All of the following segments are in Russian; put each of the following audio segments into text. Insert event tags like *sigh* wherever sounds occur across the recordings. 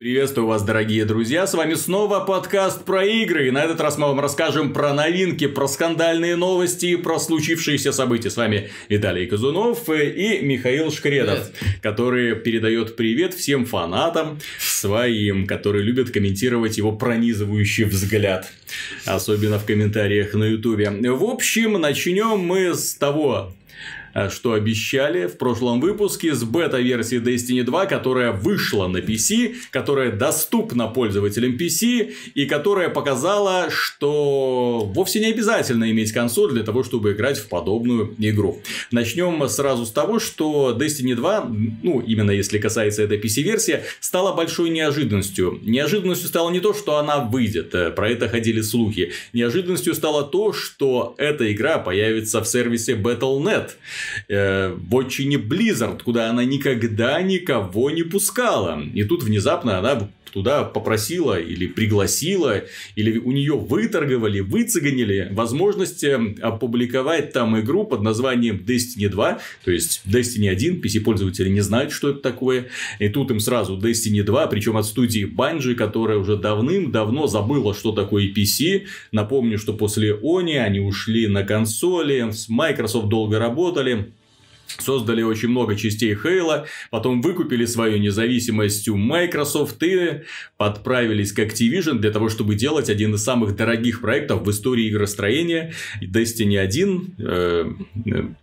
Приветствую вас, дорогие друзья, с вами снова подкаст про игры, и на этот раз мы вам расскажем про новинки, про скандальные новости и про случившиеся события. С вами Виталий Казунов и Михаил Шкредов, привет. который передает привет всем фанатам своим, которые любят комментировать его пронизывающий взгляд, особенно в комментариях на ютубе. В общем, начнем мы с того, что обещали в прошлом выпуске с бета-версии Destiny 2, которая вышла на PC, которая доступна пользователям PC и которая показала, что вовсе не обязательно иметь консоль для того, чтобы играть в подобную игру. Начнем сразу с того, что Destiny 2, ну, именно если касается этой PC-версии, стала большой неожиданностью. Неожиданностью стало не то, что она выйдет, э, про это ходили слухи. Неожиданностью стало то, что эта игра появится в сервисе Battle.net э, в отчине Blizzard, куда она никогда никого не пускала. И тут внезапно она туда попросила или пригласила, или у нее выторговали, выцеганили возможность э, опубликовать там игру под названием Destiny 2, то есть Destiny 1, PC-пользователи не знают, что это такое, и тут им сразу Destiny 2, причем от студии Bungie, которая уже давным-давно забыла, что такое PC. Напомню, что после Oni они ушли на консоли, с Microsoft долго работали, создали очень много частей Хейла, потом выкупили свою независимость у Microsoft и подправились к Activision для того, чтобы делать один из самых дорогих проектов в истории игростроения. Destiny 1 э,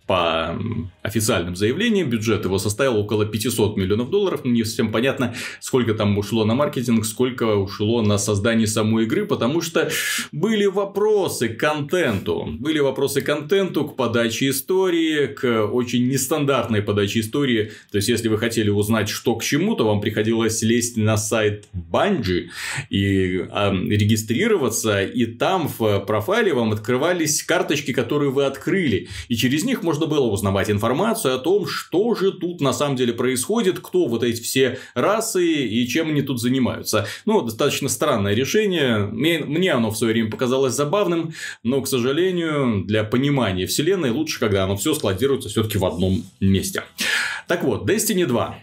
по официальным заявлениям бюджет его составил около 500 миллионов долларов. Не совсем понятно, сколько там ушло на маркетинг, сколько ушло на создание самой игры, потому что были вопросы к контенту. Были вопросы к контенту, к подаче истории, к очень нестандартной подаче истории. То есть, если вы хотели узнать, что к чему, то вам приходилось лезть на сайт Bungie и э, регистрироваться, и там в профайле вам открывались карточки, которые вы открыли. И через них можно было узнавать информацию о том, что же тут на самом деле происходит, кто вот эти все расы и чем они тут занимаются. Ну, достаточно странное решение. Мне, мне оно в свое время показалось забавным, но, к сожалению, для понимания вселенной лучше, когда оно все складируется все-таки в одном одном месте. Так вот, Destiny 2.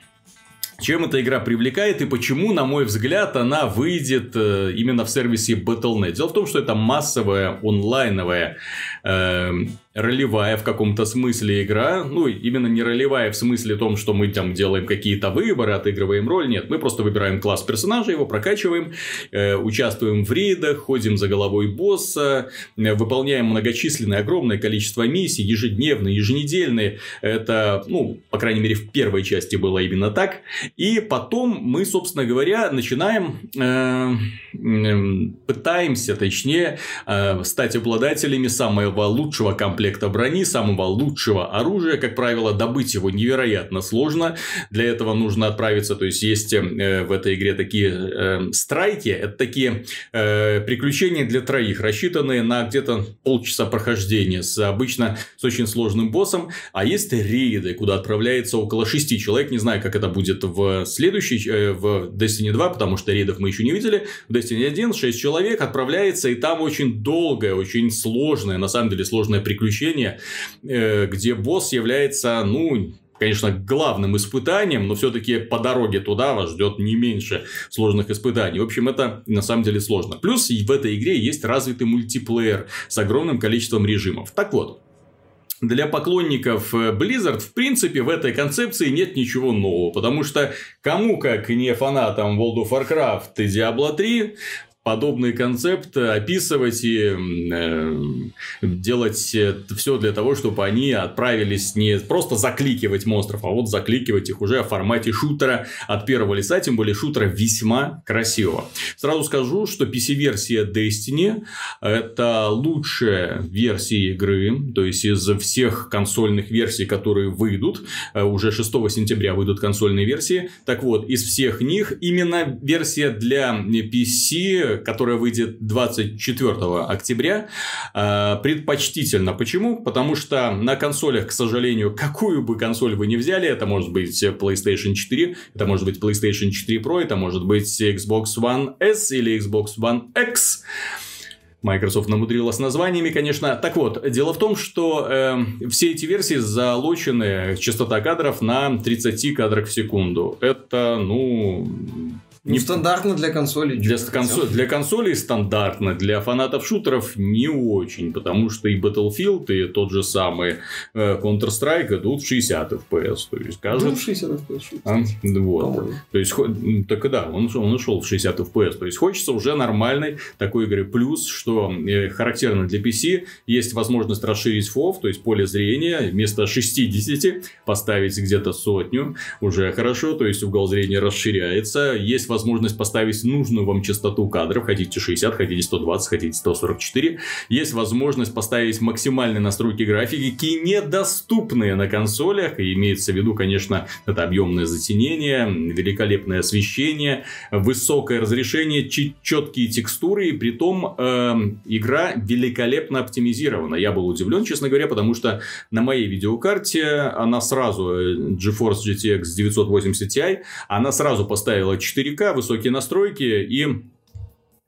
Чем эта игра привлекает и почему, на мой взгляд, она выйдет э, именно в сервисе Battle.net? Дело в том, что это массовая онлайновая э, ролевая в каком-то смысле игра. Ну, именно не ролевая в смысле том, что мы там делаем какие-то выборы, отыгрываем роль. Нет, мы просто выбираем класс персонажа, его прокачиваем, э, участвуем в рейдах, ходим за головой босса, э, выполняем многочисленное огромное количество миссий, ежедневные, еженедельные. Это, ну, по крайней мере, в первой части было именно так. И потом мы, собственно говоря, начинаем, э, э, пытаемся, точнее, э, стать обладателями самого лучшего комплекта комплекта брони, самого лучшего оружия. Как правило, добыть его невероятно сложно. Для этого нужно отправиться, то есть, есть э, в этой игре такие э, страйки, это такие э, приключения для троих, рассчитанные на где-то полчаса прохождения, с обычно с очень сложным боссом. А есть рейды, куда отправляется около шести человек. Не знаю, как это будет в следующей, э, в Destiny 2, потому что рейдов мы еще не видели. В Destiny 1 6 человек отправляется, и там очень долгое, очень сложное, на самом деле сложное приключение приключение, э, где босс является, ну, конечно, главным испытанием, но все-таки по дороге туда вас ждет не меньше сложных испытаний. В общем, это на самом деле сложно. Плюс в этой игре есть развитый мультиплеер с огромным количеством режимов. Так вот, для поклонников э, Blizzard, в принципе, в этой концепции нет ничего нового, потому что кому, как не фанатам World of Warcraft и Diablo 3, подобный концепт описывать и э, делать все для того, чтобы они отправились не просто закликивать монстров, а вот закликивать их уже в формате шутера от первого лица, тем более шутера весьма красивого. Сразу скажу, что PC-версия Destiny это лучшая версия игры, то есть из всех консольных версий, которые выйдут, э, уже 6 сентября выйдут консольные версии, так вот, из всех них именно версия для PC которая выйдет 24 октября, э, предпочтительно. Почему? Потому что на консолях, к сожалению, какую бы консоль вы ни взяли, это может быть PlayStation 4, это может быть PlayStation 4 Pro, это может быть Xbox One S или Xbox One X, Microsoft намудрила с названиями, конечно. Так вот, дело в том, что э, все эти версии залочены частота кадров на 30 кадрах в секунду. Это, ну, Ну, Не- стандартно для консолей. Для, консо- для консолей стандартно, для фанатов шутеров не очень, потому что и Battlefield, и тот же самый э, Counter-Strike идут в 60 FPS. То есть, Ну, кажется... 60 FPS, а, вот. по-моему. То есть, так и да, он, он ушел в 60 FPS. То есть, хочется уже нормальной такой игры. Плюс, что э, характерно для PC, есть возможность расширить FOV, то есть поле зрения, вместо 60 поставить где-то сотню. Уже хорошо, то есть угол зрения расширяется. Есть возможность поставить нужную вам частоту кадров. Хотите 60, хотите 120, хотите 144. Есть возможность поставить максимальные настройки графики, недоступные на консолях. И имеется в виду, конечно, это объемное затенение, великолепное освещение, высокое разрешение, четкие текстуры. И при том эм, игра великолепно оптимизирована. Я был удивлен, честно говоря, потому что на моей видеокарте она сразу, э, GeForce GTX 980 Ti, она сразу поставила 4К, высокие настройки и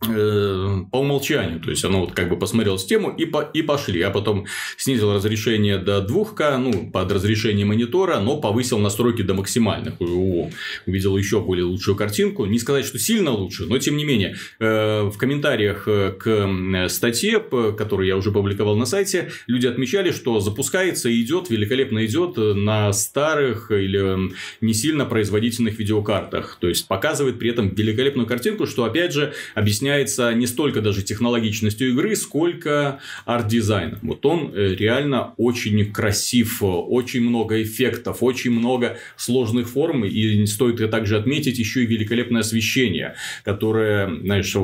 по умолчанию. То есть, оно вот как бы посмотрело систему и, по, и пошли. А потом снизил разрешение до 2К, ну, под разрешение монитора, но повысил настройки до максимальных. О, увидел еще более лучшую картинку. Не сказать, что сильно лучше, но тем не менее. э, в комментариях э, к статье, которую я уже публиковал на сайте, люди отмечали, что запускается и идет, великолепно идет э, на старых или не сильно производительных видеокартах. То есть, показывает при этом великолепную картинку, что, опять же, объясняется не столько даже технологичностью игры, сколько арт-дизайном. Вот он э, реально очень красив, очень много эффектов, очень много сложных форм. И стоит также отметить еще и великолепное освещение, которое, знаешь, э,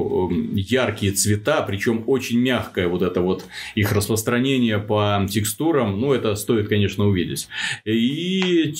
яркие цвета, причем очень мягкое вот это вот их распространение по текстурам, ну, это стоит, конечно, увидеть. И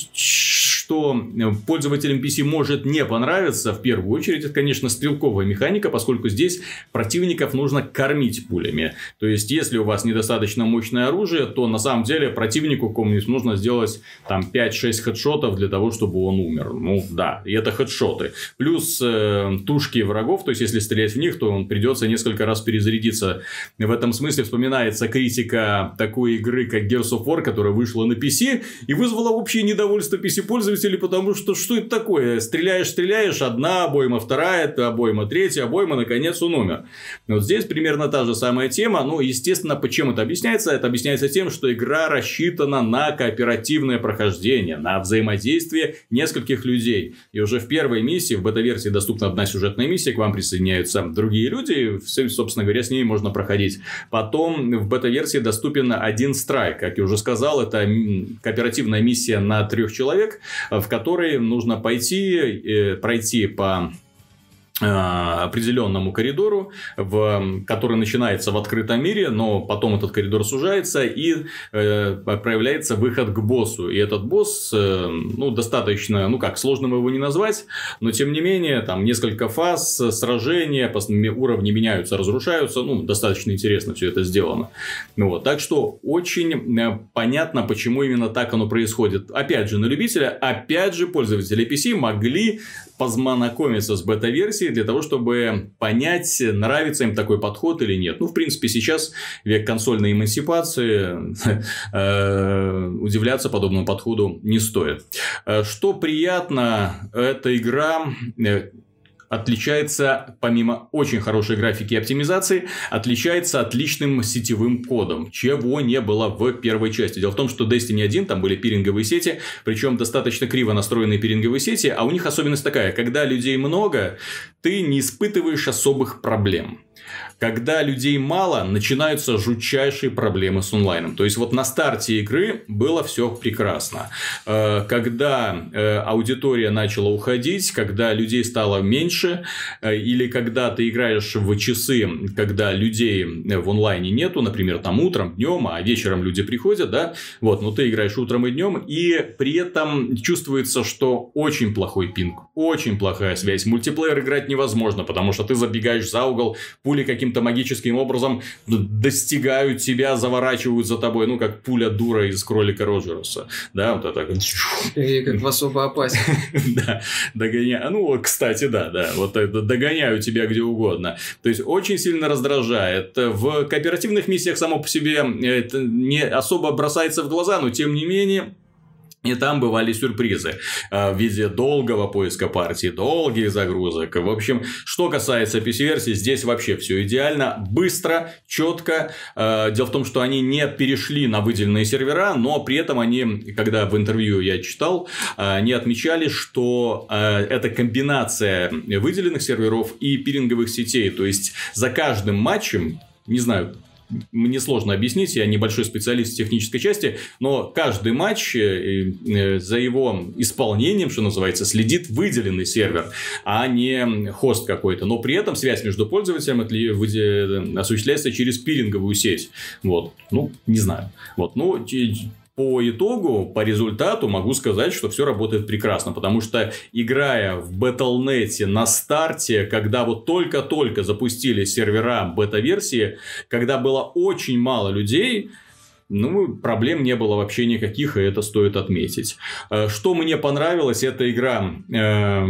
что пользователям PC может не понравиться, в первую очередь, это, конечно, стрелковая механика, поскольку здесь противников нужно кормить пулями. То есть, если у вас недостаточно мощное оружие, то на самом деле противнику какому-нибудь нужно сделать там 5-6 хедшотов для того, чтобы он умер. Ну да, и это хедшоты. Плюс э, тушки врагов, то есть, если стрелять в них, то он придется несколько раз перезарядиться. В этом смысле вспоминается критика такой игры, как Gears of War, которая вышла на PC и вызвала общее недовольство PC-пользователей, потому что что это такое? Стреляешь, стреляешь, одна обойма, вторая, это обойма, третья обойма, наконец он умер. Вот здесь примерно та же самая тема. Ну, естественно, почему это объясняется? Это объясняется тем, что игра рассчитана на кооперативное прохождение, на взаимодействие нескольких людей. И уже в первой миссии, в бета-версии доступна одна сюжетная миссия, к вам присоединяются другие люди, и, собственно говоря, с ними можно проходить. Потом в бета-версии доступен один страйк. Как я уже сказал, это кооперативная миссия на трех человек, в которой нужно пойти, э, пройти по определенному коридору, в, который начинается в открытом мире, но потом этот коридор сужается и э, проявляется выход к боссу. И этот босс, э, ну, достаточно, ну как, сложным его не назвать, но тем не менее, там несколько фаз, сражения, уровни меняются, разрушаются, ну, достаточно интересно все это сделано. Ну, вот, так что очень э, понятно, почему именно так оно происходит. Опять же, на любителя, опять же, пользователи PC могли познакомиться с бета-версией для того, чтобы понять, нравится им такой подход или нет. Ну, в принципе, сейчас век консольной эмансипации, *laughs* э, удивляться подобному подходу не стоит. Э, Что приятно, эта игра э, отличается, помимо очень хорошей графики и оптимизации, отличается отличным сетевым кодом, чего не было в первой части. Дело в том, что Destiny 1 там были пиринговые сети, причем достаточно криво настроенные пиринговые сети, а у них особенность такая, когда людей много, ты не испытываешь особых проблем. Когда людей мало, начинаются жутчайшие проблемы с онлайном. То есть, вот на старте игры было все прекрасно. Э, Когда э, аудитория начала уходить, когда людей стало меньше, э, или когда ты играешь в часы, когда людей в онлайне нету, например, там утром, днем, а вечером люди приходят, да, вот, но ты играешь утром и днем, и при этом чувствуется, что очень плохой пинг, очень плохая связь. Мультиплеер играть невозможно, потому что ты забегаешь за угол, пули каким-то магическим образом достигают тебя, заворачивают за тобой, ну, как пуля дура из кролика Роджерса. Да, вот это И как в особо опасен. *laughs* да, догоняю. Ну, кстати, да, да, вот это догоняю тебя где угодно. То есть, очень сильно раздражает. В кооперативных миссиях само по себе это не особо бросается в глаза, но тем не менее, И там бывали сюрпризы э, в виде долгого поиска партии, долгих загрузок. В общем, что касается PC-версии, здесь вообще все идеально, быстро, четко. Э, дело в том, что они не перешли на выделенные сервера, но при этом они, когда в интервью я читал, э, они отмечали, что это комбинация выделенных серверов и пиринговых сетей. То есть, за каждым матчем, не знаю, мне сложно объяснить, я небольшой специалист в технической части, но каждый матч э, э, за его исполнением, что называется, следит выделенный сервер, а не хост какой-то. Но при этом связь между пользователем осуществляется через пиринговую сеть. Вот. Ну, не знаю. Вот. Ну, по итогу, по результату могу сказать, что все работает прекрасно, потому что играя в Battle.net на старте, когда вот только-только запустили сервера бета-версии, когда было очень мало людей, ну, проблем не было вообще никаких, и это стоит отметить. Э, что мне понравилось, эта игра... Э,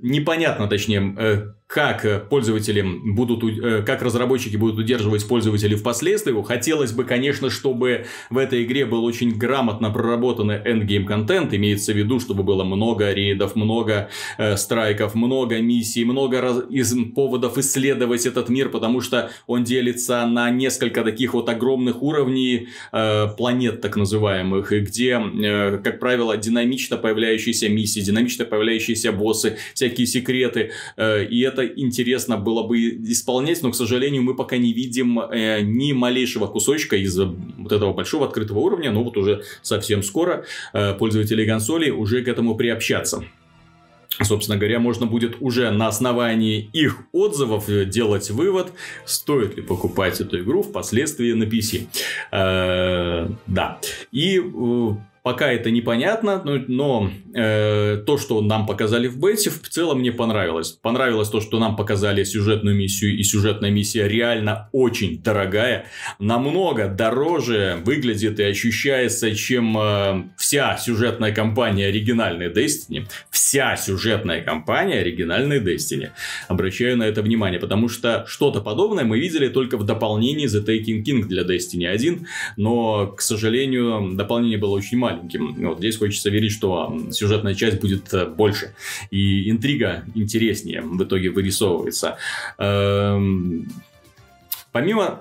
непонятно, точнее, э, как э, пользователи будут, э, как разработчики будут удерживать пользователей впоследствии. Хотелось бы, конечно, чтобы в этой игре был очень грамотно проработанный endgame контент, имеется в виду, чтобы было много рейдов, много э, страйков, много миссий, много раз... из поводов исследовать этот мир, потому что он делится на несколько таких вот огромных уровней э, планет, так называемых, где, э, как правило, динамично появляющиеся миссии, динамично появляющиеся боссы, всякие секреты, э, и это это интересно было бы исполнять, но, к сожалению, мы пока не видим э, ни малейшего кусочка из вот этого большого открытого уровня, но вот уже совсем скоро э, пользователи консолей уже к этому приобщаться. Собственно говоря, можно будет уже на основании их отзывов делать вывод, стоит ли покупать эту игру впоследствии на PC. Э, да. И э, Пока это непонятно, но, но э, то, что нам показали в бете, в целом мне понравилось. Понравилось то, что нам показали сюжетную миссию, и сюжетная миссия реально очень дорогая. Намного дороже выглядит и ощущается, чем э, вся сюжетная кампания оригинальной Destiny. Вся сюжетная кампания оригинальной Destiny. Обращаю на это внимание, потому что что-то подобное мы видели только в дополнении The Taking King для Destiny 1, но, к сожалению, дополнение было очень маленькое маленьким. Вот здесь хочется верить, что сюжетная часть будет э, больше. И интрига интереснее в итоге вырисовывается. Эм, Помимо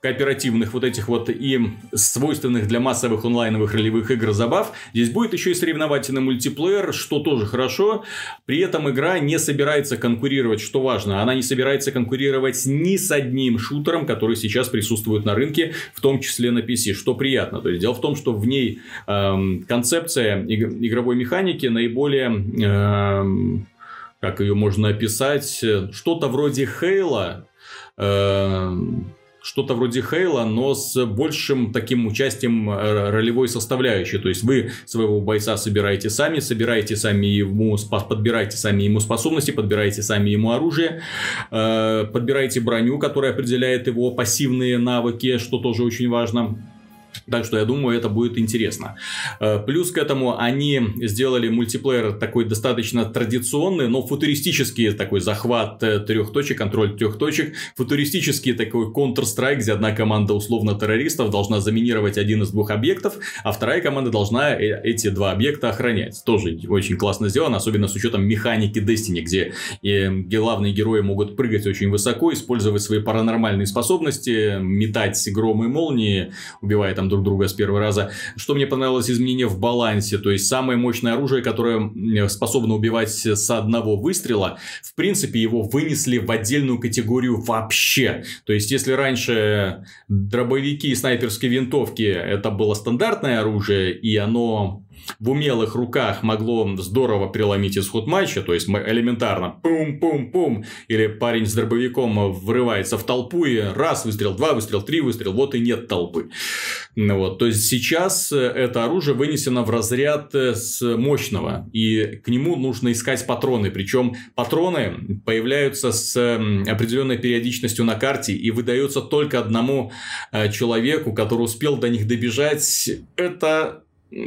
кооперативных вот этих вот и свойственных для массовых онлайновых ролевых игр забав, здесь будет еще и соревновательный мультиплеер, что тоже хорошо. При этом игра не собирается конкурировать, что важно, она не собирается конкурировать ни с одним шутером, который сейчас присутствует на рынке, в том числе на PC, что приятно. То есть дело в том, что в ней эм, концепция игровой механики наиболее эм, как ее можно описать, что-то вроде Хейла, Эм, что-то вроде Хейла, но с большим таким участием э, ролевой составляющей. То есть вы своего бойца собираете сами, собираете сами ему, подбираете сами ему способности, подбираете сами ему оружие, э, подбираете броню, которая определяет его пассивные навыки, что тоже очень важно. Так что я думаю, это будет интересно. Э, плюс к этому они сделали мультиплеер такой достаточно традиционный, но футуристический такой захват э, трех точек, контроль трех точек. Футуристический такой Counter-Strike, где одна команда условно террористов должна заминировать один из двух объектов, а вторая команда должна э, эти два объекта охранять. Тоже очень классно сделано, особенно с учетом механики Destiny, где главные герои могут прыгать очень высоко, использовать свои паранормальные способности, метать громы и молнии, убивая там друг друга с первого раза. Что мне понравилось изменение в балансе, то есть самое мощное оружие, которое способно убивать с одного выстрела, в принципе его вынесли в отдельную категорию вообще. То есть если раньше дробовики и снайперские винтовки это было стандартное оружие и оно в умелых руках могло здорово преломить исход матча, то есть элементарно пум-пум-пум, или парень с дробовиком врывается в толпу и раз выстрел, два выстрел, три выстрел, вот и нет толпы. Ну вот, то есть сейчас э, это оружие вынесено в разряд э, с мощного, и к нему нужно искать патроны, причем патроны появляются с определенной периодичностью на карте и выдаются только одному э, человеку, который успел до них добежать. Это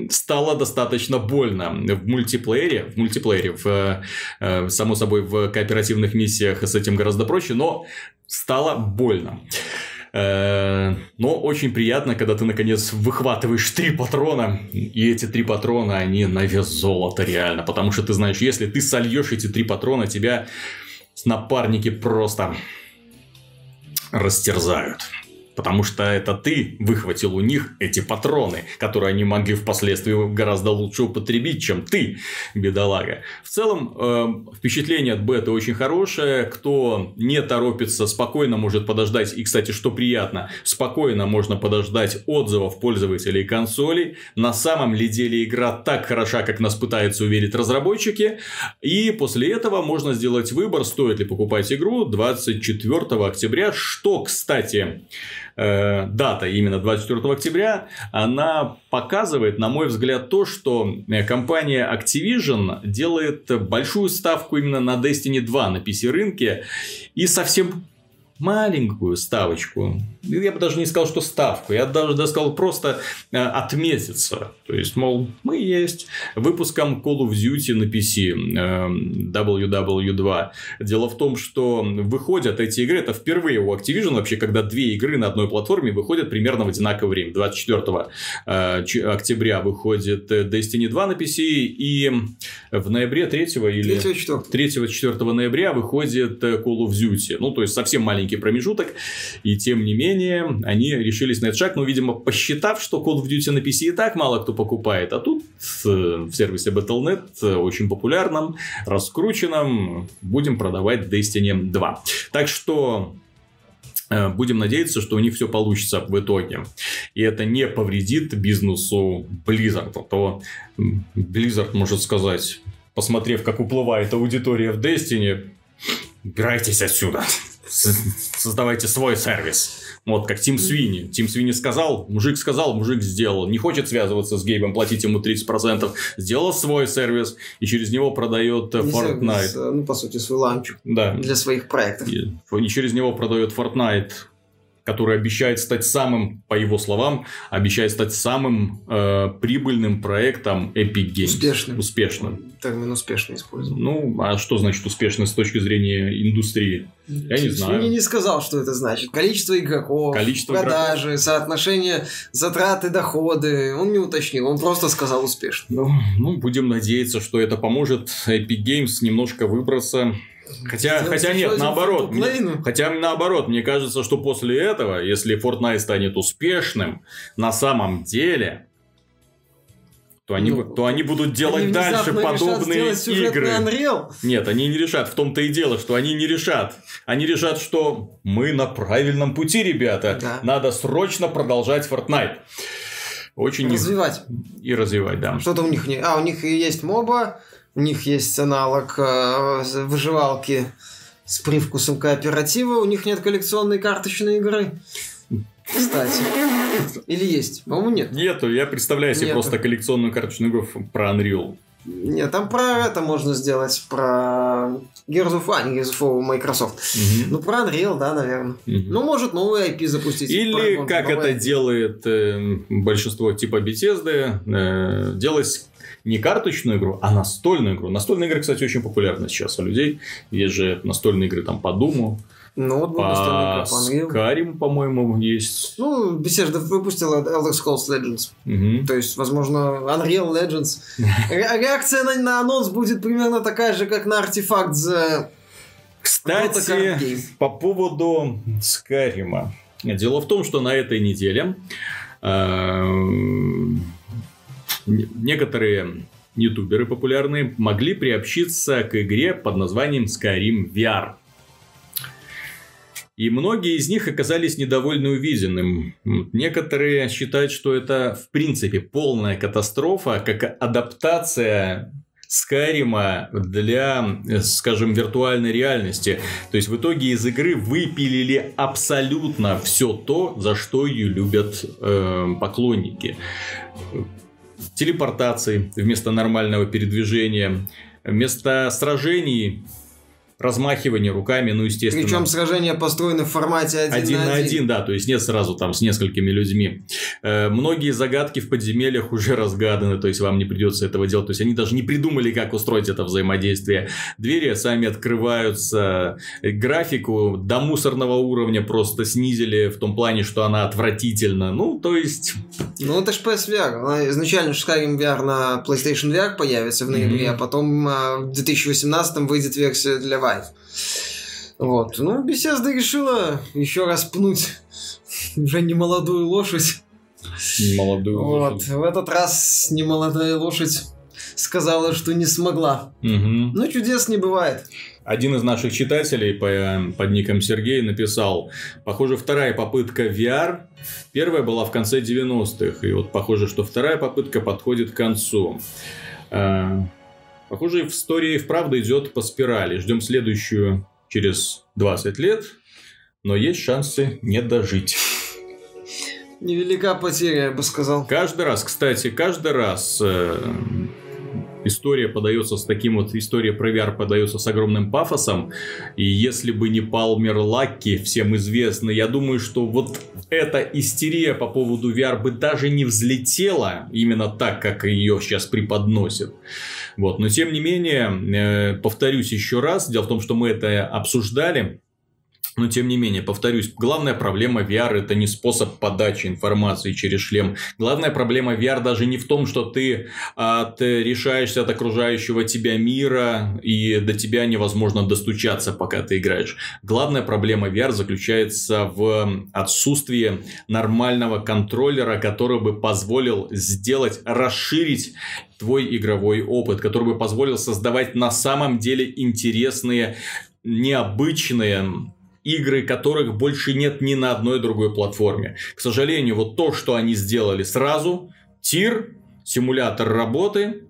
стало достаточно больно в мультиплеере, в мультиплеере, в, э, само собой, в кооперативных миссиях с этим гораздо проще, но стало больно. Э, но очень приятно, когда ты наконец выхватываешь три патрона, и эти три патрона, они на вес золота реально, потому что ты знаешь, если ты сольешь эти три патрона, тебя напарники просто растерзают. Потому что это ты выхватил у них эти патроны, которые они могли впоследствии гораздо лучше употребить, чем ты, бедолага. В целом, э, впечатление от бета очень хорошее. Кто не торопится, спокойно может подождать. И, кстати, что приятно, спокойно можно подождать отзывов пользователей консолей. На самом ли деле игра так хороша, как нас пытаются уверить разработчики. И после этого можно сделать выбор, стоит ли покупать игру 24 октября. Что, кстати, Э, дата именно 24 октября, она показывает, на мой взгляд, то, что э, компания Activision делает большую ставку именно на Destiny 2 на PC-рынке и совсем маленькую ставочку. Я бы даже не сказал, что ставку. Я даже, даже сказал просто э, отметиться. То есть, мол, мы есть выпуском Call of Duty на PC э, WW2. Дело в том, что выходят эти игры, это впервые у Activision вообще, когда две игры на одной платформе выходят примерно в одинаковое время. 24 э, октября выходит Destiny 2 на PC, и в ноябре 3 или... 3-4 ноября выходит Call of Duty. Ну, то есть, совсем маленький маленький промежуток, и тем не менее, они решились на этот шаг, но, видимо, посчитав, что Call of Duty на PC и так мало кто покупает, а тут в сервисе Battle.net очень популярном, раскрученном, будем продавать Destiny 2. Так что э, Будем надеяться, что у них все получится в итоге. И это не повредит бизнесу Blizzard. А то Blizzard может сказать, посмотрев, как уплывает аудитория в Destiny, убирайтесь отсюда создавайте свой сервис. Вот как Тим Свини. Тим Свини сказал, мужик сказал, мужик сделал. Не хочет связываться с Гейбом, платить ему 30%. Сделал свой сервис и через него продает Не Fortnite. Сервис, ну, по сути, свой ланчик. Да. Для своих проектов. И, и через него продает Fortnite который обещает стать самым, по его словам, обещает стать самым э, прибыльным проектом Epic Games. Успешным. Успешным. Термин успешно используем. Ну, а что значит успешно с точки зрения индустрии? Я не знаю. Я не сказал, что это значит. Количество игроков, Количество продажи, игроков. соотношение затраты, доходы. Он не уточнил, он просто сказал успешно. Ну, ну, будем надеяться, что это поможет Epic Games немножко выбраться Хотя, хотя нет, наоборот. Мне, хотя наоборот, мне кажется, что после этого, если Fortnite станет успешным, на самом деле, то они, ну, то они будут делать они дальше подобные игры. Unreal. Нет, они не решат. В том-то и дело, что они не решат. Они решат, что мы на правильном пути, ребята. Да. Надо срочно продолжать Fortnite. Очень развивать. И развивать, да. Что-то у них не. А, у них есть моба, у них есть аналог э, выживалки с привкусом кооператива. У них нет коллекционной карточной игры. Кстати. Или есть? По-моему, нет. Нету. Я представляю себе Нету. просто коллекционную карточную игру про Unreal. Нет, там про это можно сделать, про Gears of War, Gears of War Microsoft. Угу. Ну, про Unreal, да, наверное. Угу. Ну, может, новый IP запустить. Или, как это IP. делает э, большинство типа Bethesda, э, делать не карточную игру, а настольную игру. Настольные игры, кстати, очень популярны сейчас у людей. Есть же настольные игры там по Думу. Ну, вот по Skyrim, по-моему, есть. Ну, Bethesda выпустила Elder Scrolls Legends. Угу. То есть, возможно, Unreal Legends. Реакция на, на анонс будет примерно такая же, как на артефакт за... Кстати, по поводу Скайрима. Дело в том, что на этой неделе эм, некоторые ютуберы популярные могли приобщиться к игре под названием Skyrim VR. И многие из них оказались недовольны увиденным. Некоторые считают, что это в принципе полная катастрофа, как адаптация Скайрима для, скажем, виртуальной реальности. То есть в итоге из игры выпилили абсолютно все то, за что ее любят э, поклонники телепортации вместо нормального передвижения, вместо сражений размахивание руками, ну, естественно. Причем сражения построены в формате один, один на один. один, да, то есть нет сразу там с несколькими людьми. Э, многие загадки в подземельях уже разгаданы, то есть вам не придется этого делать, то есть они даже не придумали, как устроить это взаимодействие. Двери сами открываются, графику до мусорного уровня просто снизили в том плане, что она отвратительна. Ну, то есть... Ну, это ж PSVR. Она Изначально же Skyrim VR на PlayStation VR появится в ноябре, Мгм. а потом а, в 2018 выйдет версия для Vive. Вот. Ну, Bethesda решила еще раз пнуть *laughs* уже не молодую лошадь. Молодую. Вот. В этот раз немолодая лошадь сказала, что не смогла. Мгм. Ну, чудес не бывает. Один из наших читателей по, под ником Сергей написал, похоже, вторая попытка VR, первая была в конце 90-х, и вот похоже, что вторая попытка подходит к концу. Э, Похоже, в истории вправду идет по спирали. Ждем следующую через 20 лет, но есть шансы не дожить. Невелика потеря, я бы сказал. Каждый раз, кстати, каждый раз э, история подается с таким вот, история про VR подается с огромным пафосом. И если бы не Палмер Лакки, всем известный, я думаю, что вот эта истерия по поводу VR бы даже не взлетела именно так, как ее сейчас преподносят. Вот. Но тем не менее, э, повторюсь еще раз, дело в том, что мы это обсуждали. Но тем не менее, повторюсь, главная проблема VR это не способ подачи информации через шлем. Главная проблема VR даже не в том, что ты отрешаешься от окружающего тебя мира и до тебя невозможно достучаться, пока ты играешь. Главная проблема VR заключается в отсутствии нормального контроллера, который бы позволил сделать, расширить твой игровой опыт, который бы позволил создавать на самом деле интересные, необычные игры, которых больше нет ни на одной другой платформе. К сожалению, вот то, что они сделали сразу, тир, симулятор работы,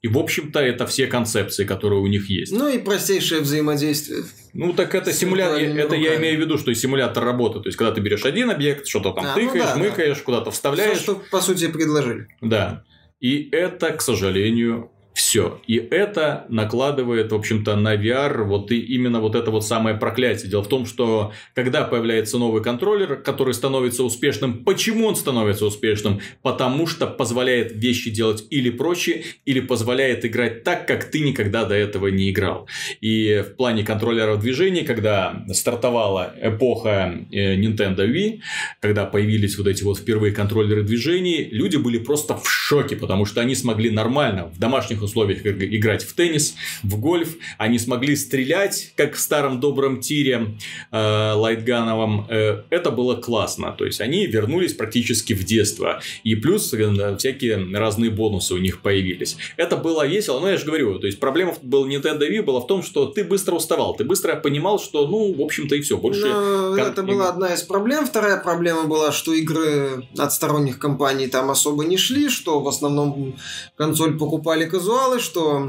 и, в общем-то, это все концепции, которые у них есть. Ну и простейшее взаимодействие. Ну, так это симулятор, это я руками. имею в виду, что и симулятор работы. То есть, когда ты берешь один объект, что-то там А, ну тыкаешь, да, да. мыкаешь, куда-то Все, вставляешь. что по сути предложили. Да. И это, к сожалению, все. И это накладывает, в общем-то, на VR вот и именно вот это вот самое проклятие. Дело в том, что когда появляется новый контроллер, который становится успешным, почему он становится успешным? Потому что позволяет вещи делать или проще, или позволяет играть так, как ты никогда до этого не играл. И в плане контроллеров движений, когда стартовала эпоха э, Nintendo Wii, когда появились вот эти вот впервые контроллеры движений, люди были просто в шоке, потому что они смогли нормально в домашних условиях иг- играть в теннис, в гольф, они смогли стрелять, как в старом добром тире э, лайтгановом. Э, это было классно, то есть они вернулись практически в детство, и плюс э, всякие разные бонусы у них появились. Это было весело, но я же говорю, то есть проблема был Nintendo Wii была в том, что ты быстро уставал, ты быстро понимал, что, ну, в общем-то и все, больше... Но кон- это была одна из проблем. Вторая проблема была, что игры от сторонних компаний там особо не шли, что в основном консоль покупали казуалы, что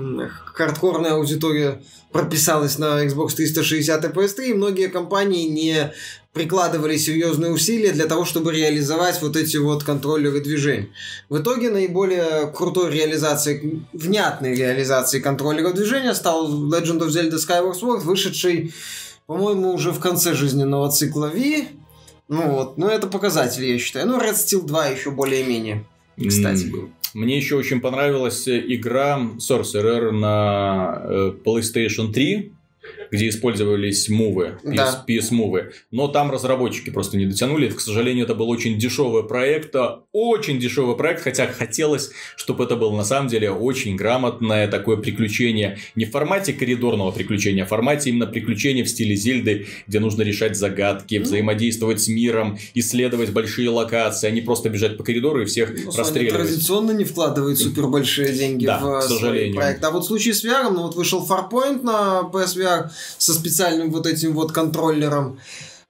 хардкорная аудитория прописалась на Xbox 360 и PS3, и многие компании не прикладывали серьезные усилия для того, чтобы реализовать вот эти вот контроллеры движений. В итоге наиболее крутой реализацией, внятной реализацией контроллеров движения стал Legend of Zelda Skyward Sword, вышедший по-моему, уже в конце жизненного цикла V. Ну вот, ну это показатель, я считаю. Ну, Red Steel 2 еще более-менее, кстати, был. Мне еще очень понравилась игра Sorcerer на э, PlayStation 3, где использовались мувы, PS, Да. PS-мувы. Но там разработчики просто не дотянули. К сожалению, это был очень дешевый проект. а Очень дешевый проект, хотя хотелось, чтобы это было на самом деле очень грамотное такое приключение. Не в формате коридорного приключения, а в формате именно приключения в стиле Зельды, где нужно решать загадки, Ну. взаимодействовать с миром, исследовать большие локации, а не просто бежать по коридору и всех Ну, расстреливать. традиционно не вкладывает супер большие деньги Да, в к сожалению. проект. А вот в случае с VR, ну вот вышел Farpoint на PSVR со специальным вот этим вот контроллером.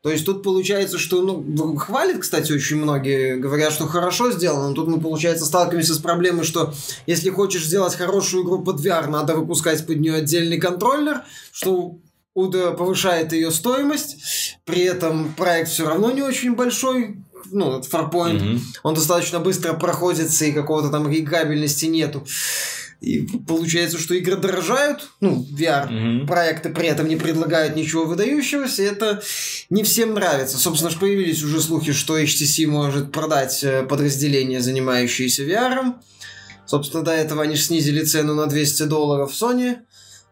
То есть тут получается, что, ну, хвалит, кстати, очень многие, говорят, что хорошо сделано, но тут мы, получается, сталкиваемся с проблемой, что если хочешь сделать хорошую игру под VR, надо выпускать под нее отдельный контроллер, что повышает ее стоимость, при этом проект все равно не очень большой, ну, этот Farpoint, Мгм. он достаточно быстро проходится, и какого-то там регабельности нету. И получается, что игры дорожают, ну, VR-проекты при этом не предлагают ничего выдающегося, это не всем нравится. Собственно, появились уже слухи, что HTC может продать э, подразделение, занимающееся VR. Собственно, до этого они снизили цену на 200 долларов Sony.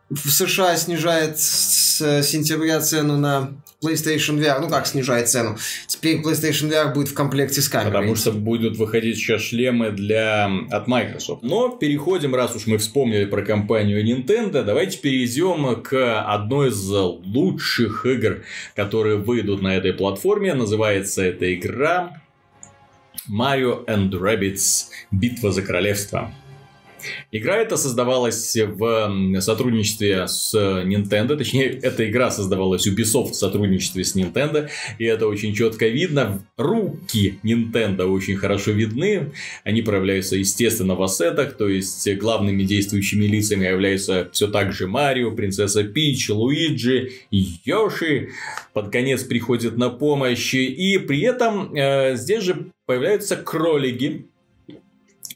В США снижает с сентября цену на PlayStation VR. Ну как снижает цену? Теперь PlayStation VR будет в комплекте с камерой. Потому что будут выходить сейчас шлемы для... от Microsoft. Но переходим, раз уж мы вспомнили про компанию Nintendo, давайте перейдем к одной из лучших игр, которые выйдут на этой платформе. Называется эта игра Mario and Rabbids Битва за королевство. Игра эта создавалась в сотрудничестве с Nintendo, точнее, эта игра создавалась Ubisoft в сотрудничестве с Nintendo, и это очень четко видно. Руки Nintendo очень хорошо видны, они проявляются, естественно, в ассетах, то есть главными действующими лицами являются все так же Марио, принцесса Пич, Луиджи, Йоши, под конец приходит на помощь, и при этом э, здесь же появляются кролики,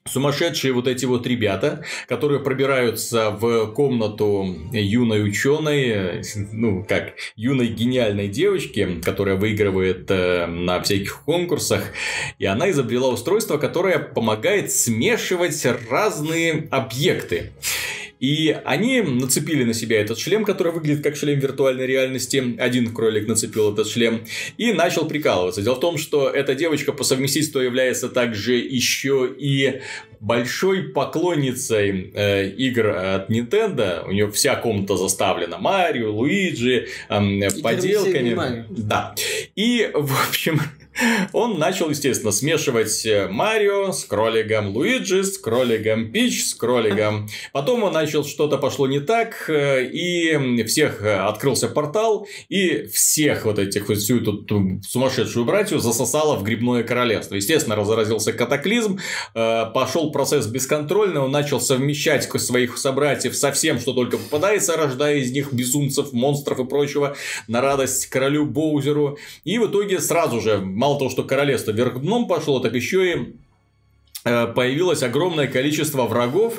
сумасшедшие вот эти вот ребята, которые пробираются в комнату юной ученой, ну, как юной гениальной девочки, которая выигрывает э, на всяких конкурсах, и она изобрела устройство, которое помогает смешивать разные объекты. И они нацепили на себя этот шлем, который выглядит как шлем виртуальной реальности. Один кролик нацепил этот шлем и начал прикалываться. Дело в том, что эта девочка по совместительству является также еще и большой поклонницей э, игр от Nintendo. У нее вся комната заставлена Марио, Луиджи, э, поделками. Да. И, в общем, он начал, естественно, смешивать э, Марио с кроликом Луиджи, с кроликом Пич, с кроликом. Потом он начал, что-то пошло не так, э, и всех э, открылся портал, и всех вот этих, вот всю эту сумасшедшую братью засосало в грибное королевство. Естественно, разразился катаклизм, пошел процесс бесконтрольный, он начал совмещать своих собратьев со всем, что только попадается, рождая из них безумцев, монстров и прочего, на радость королю Боузеру. И в итоге сразу же мало того, что королевство вверх дном пошло, так еще и э, появилось огромное количество врагов,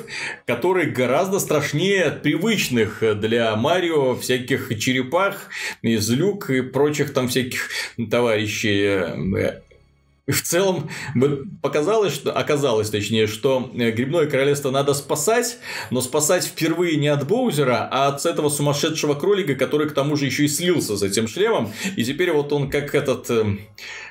которые гораздо страшнее привычных для Марио всяких черепах, из люк и прочих там всяких товарищей в целом показалось, что, оказалось точнее, что э, Грибное Королевство надо спасать, но спасать впервые не от Боузера, а от этого сумасшедшего кролика, который к тому же еще и слился с этим шлемом. И теперь вот он как этот эм,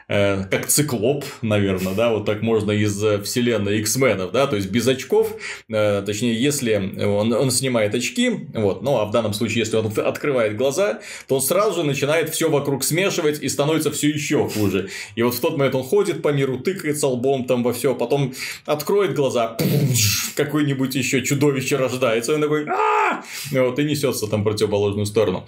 э, как циклоп, наверное, да, вот так можно из э, вселенной X-менов, да, то есть без очков, э, точнее, если он, он снимает очки, вот, ну, а в данном случае, если он *laughs* открывает глаза, то он сразу же начинает все вокруг смешивать и становится все еще хуже. И вот в тот момент он ходит по миру, тыкается лбом там во все, потом откроет глаза, *laughs* какое-нибудь еще чудовище рождается, он такой, вот, и несется там в противоположную сторону.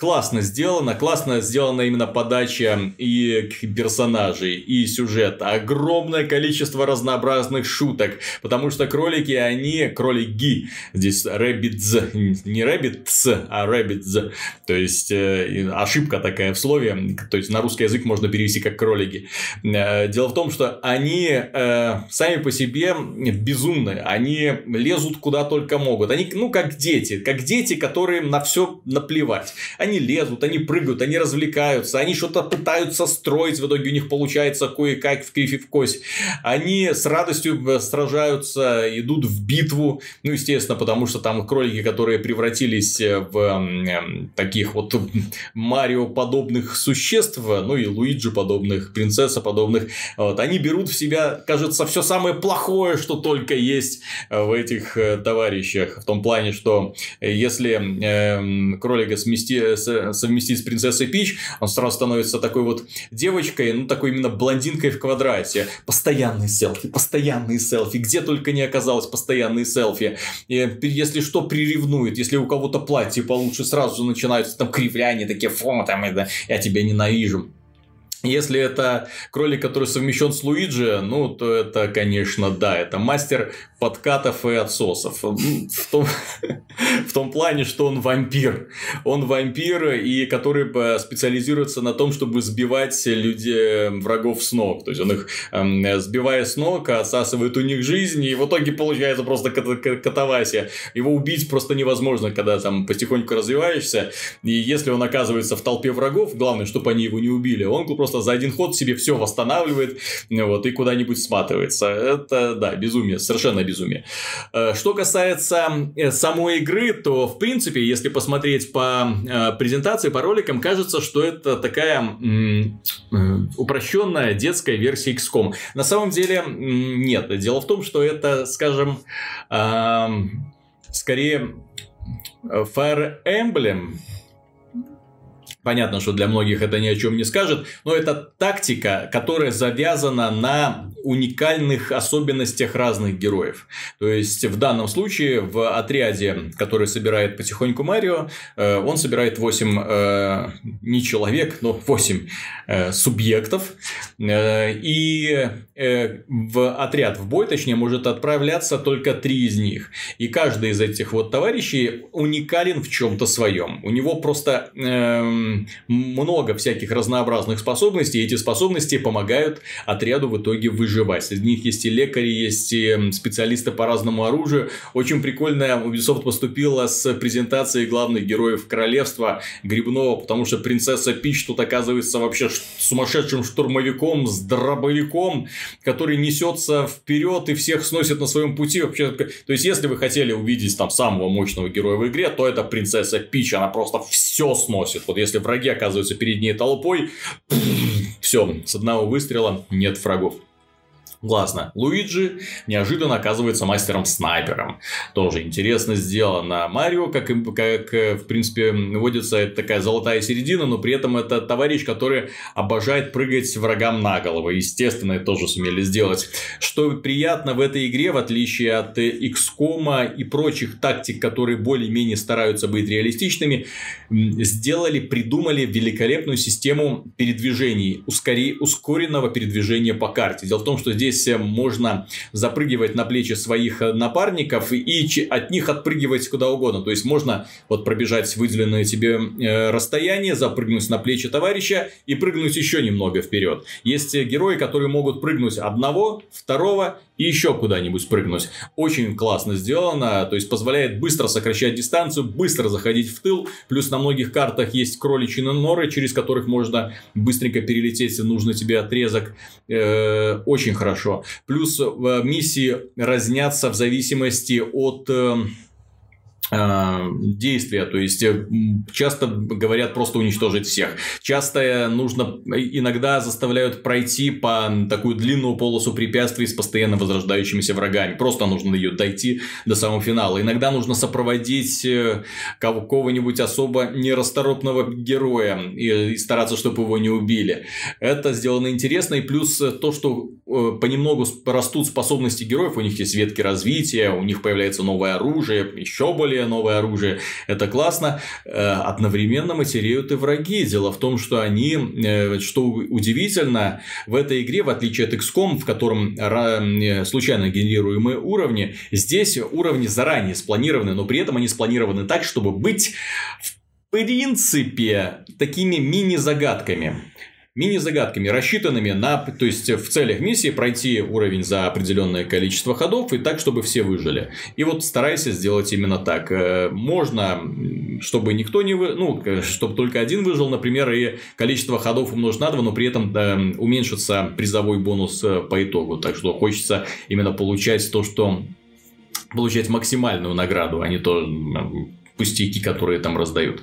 Классно сделано, классно сделана именно подача и персонажей, и сюжета. Огромное количество разнообразных шуток, потому что кролики, они кролики. Здесь rabbits, не rabbits, а rabbits. То есть, э, ошибка такая в слове, то есть, на русский язык можно перевести как кролики. Э, дело в том, что они э, сами по себе безумные, они лезут куда только могут. Они, ну, как дети, как дети, которые на все наплевать. Они лезут, они прыгают, они развлекаются, они что-то пытаются строить, в итоге у них получается кое-как в кривь в кость. Они с радостью э, сражаются, идут в битву, ну, естественно, потому что там кролики, которые превратились э, в э, таких вот Марио подобных существ, ну и Луиджи подобных, принцесса подобных, вот, они берут в себя, кажется, все самое плохое, что только есть в этих товарищах. В том плане, что если э, кролика смести, совместить с принцессой Пич, он сразу становится такой вот девочкой, ну, такой именно блондинкой в квадрате. Постоянные селфи, постоянные селфи, где только не оказалось постоянные селфи. И, если что, приревнует, если у кого-то платье получше, сразу начинаются там кривляния, такие, фу, там, это, я тебя ненавижу. Если это кролик, который совмещен с Луиджи, ну, то это, конечно, да, это мастер подкатов и отсосов. В том, *laughs* в том плане, что он вампир. Он вампир, и который специализируется на том, чтобы сбивать людей, врагов с ног. То есть, он их, эм, сбивая с ног, отсасывает у них жизнь, и в итоге получается просто катавасия. Его убить просто невозможно, когда там потихоньку развиваешься. И если он оказывается в толпе врагов, главное, чтобы они его не убили, он просто за один ход себе все восстанавливает вот, и куда-нибудь сматывается. Это, да, безумие, совершенно безумие. Э, что касается э, самой игры, то, в принципе, если посмотреть по э, презентации, по роликам, кажется, что это такая упрощенная детская версия XCOM. На самом деле, нет. Дело в том, что это, скажем, скорее Fire Emblem Понятно, что для многих это ни о чем не скажет, но это тактика, которая завязана на уникальных особенностях разных героев. То есть, в данном случае, в отряде, который собирает потихоньку Марио, э, он собирает 8, э, не человек, но 8 э, субъектов. И в отряд, в бой, точнее, может отправляться только 3 из них. И каждый из этих вот товарищей уникален в чем-то своем. У него просто эм, много всяких разнообразных способностей, и эти способности помогают отряду в итоге выживать. Среди них есть и лекари, есть и специалисты по разному оружию. Очень прикольно Ubisoft поступила с презентацией главных героев королевства Грибного, потому что принцесса Пич тут оказывается вообще сумасшедшим штурмовиком с дробовиком, который несется вперед и всех сносит на своем пути. Вообще, то есть, если вы хотели увидеть там самого мощного героя в игре, то это принцесса Пич, она просто все сносит. Вот если враги оказываются перед ней толпой, все, с одного выстрела нет врагов. Классно. Луиджи неожиданно оказывается мастером-снайпером. Тоже интересно сделано. Марио, как, как в принципе, водится, это такая золотая середина, но при этом это товарищ, который обожает прыгать врагам на голову. Естественно, это тоже сумели сделать. Что приятно в этой игре, в отличие от XCOM и прочих тактик, которые более-менее стараются быть реалистичными, сделали, придумали великолепную систему передвижений, ускори, ускоренного передвижения по карте. Дело в том, что здесь э, можно запрыгивать на плечи своих э, напарников и от них отпрыгивать куда угодно. То есть можно вот пробежать выделенное тебе э, расстояние, запрыгнуть на плечи товарища и прыгнуть еще немного вперед. Есть герои, которые могут прыгнуть одного, второго и еще куда-нибудь прыгнуть. Очень классно сделано, то есть позволяет быстро сокращать дистанцию, быстро заходить в тыл. Плюс на многих картах есть кроличьи норы, через которых можно быстренько перелететь нужный тебе отрезок. Очень хорошо. Плюс э, миссии разнятся в зависимости от... Э, Э, действия, то есть э, часто говорят просто уничтожить всех. Часто нужно, иногда заставляют пройти по такую длинную полосу препятствий с постоянно возрождающимися врагами. Просто нужно ее дойти до самого финала. Иногда нужно сопроводить э, кого-нибудь особо нерасторопного героя и стараться, чтобы его не убили. Это сделано интересно. И плюс то, что понемногу растут способности героев, у них есть ветки развития, у них появляется новое оружие, еще более более новое оружие. Это классно. Э, одновременно матереют и враги. Дело в том, что они, э, что удивительно, в этой игре, в отличие от XCOM, в котором э, случайно генерируемые уровни, здесь уровни заранее спланированы, но при этом они спланированы так, чтобы быть в принципе такими мини-загадками мини-загадками, рассчитанными на, то есть в целях миссии пройти уровень за определенное количество ходов и так, чтобы все выжили. И вот старайся сделать именно так. Э, можно, чтобы никто не вы, ну, чтобы только один выжил, например, и количество ходов умножить на 2, но при этом да, уменьшится призовой бонус э, по итогу. Так что хочется именно получать то, что получать максимальную награду, а не то пустяки, которые там раздают.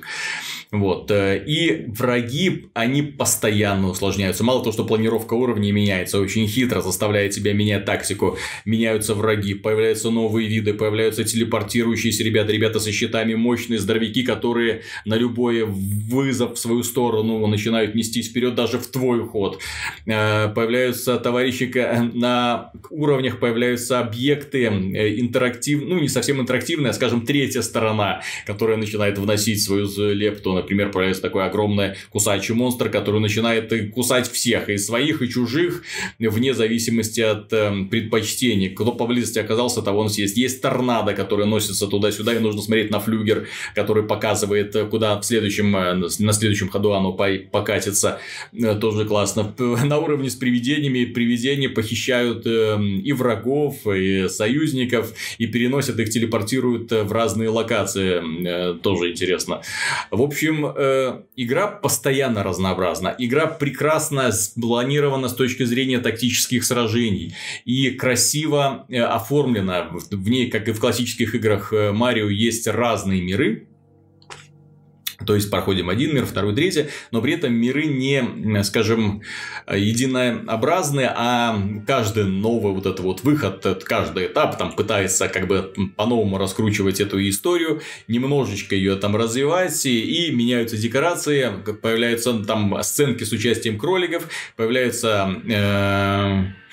Вот. Э, и враги, они постоянно усложняются. Мало того, что планировка уровней меняется очень хитро, заставляет тебя менять тактику. Меняются враги, появляются новые виды, появляются телепортирующиеся ребята, ребята со щитами, мощные здоровяки, которые на любой вызов в свою сторону начинают нестись вперед даже в твой ход. Э, появляются товарищи на уровнях, появляются объекты э, интерактивные, ну не совсем интерактивные, а скажем третья сторона, которая начинает вносить свою лепту например, появляется такой огромный кусачий монстр, который начинает кусать всех, и своих, и чужих, вне зависимости от э, предпочтений. Кто поблизости оказался, того он съест. Есть торнадо, который носится туда-сюда, и нужно смотреть на флюгер, который показывает, э, куда в следующем, э, на следующем ходу оно покатится. Э, тоже классно. *laughs* На уровне с привидениями, привидения похищают и врагов, и союзников, и переносят их, телепортируют в разные локации. Тоже интересно. В общем, э, игра постоянно разнообразна. Игра прекрасно спланирована с точки зрения тактических сражений. И красиво э, оформлена. В ней, как и в классических играх э, Марио, есть разные миры то есть проходим один мир, второй, третий, но при этом миры не, скажем, единообразные, а каждый новый вот этот вот выход, каждый этап там пытается как бы по-новому раскручивать эту историю, немножечко ее там развивать, и, и меняются декорации, появляются там сценки с участием кроликов, появляются... Э-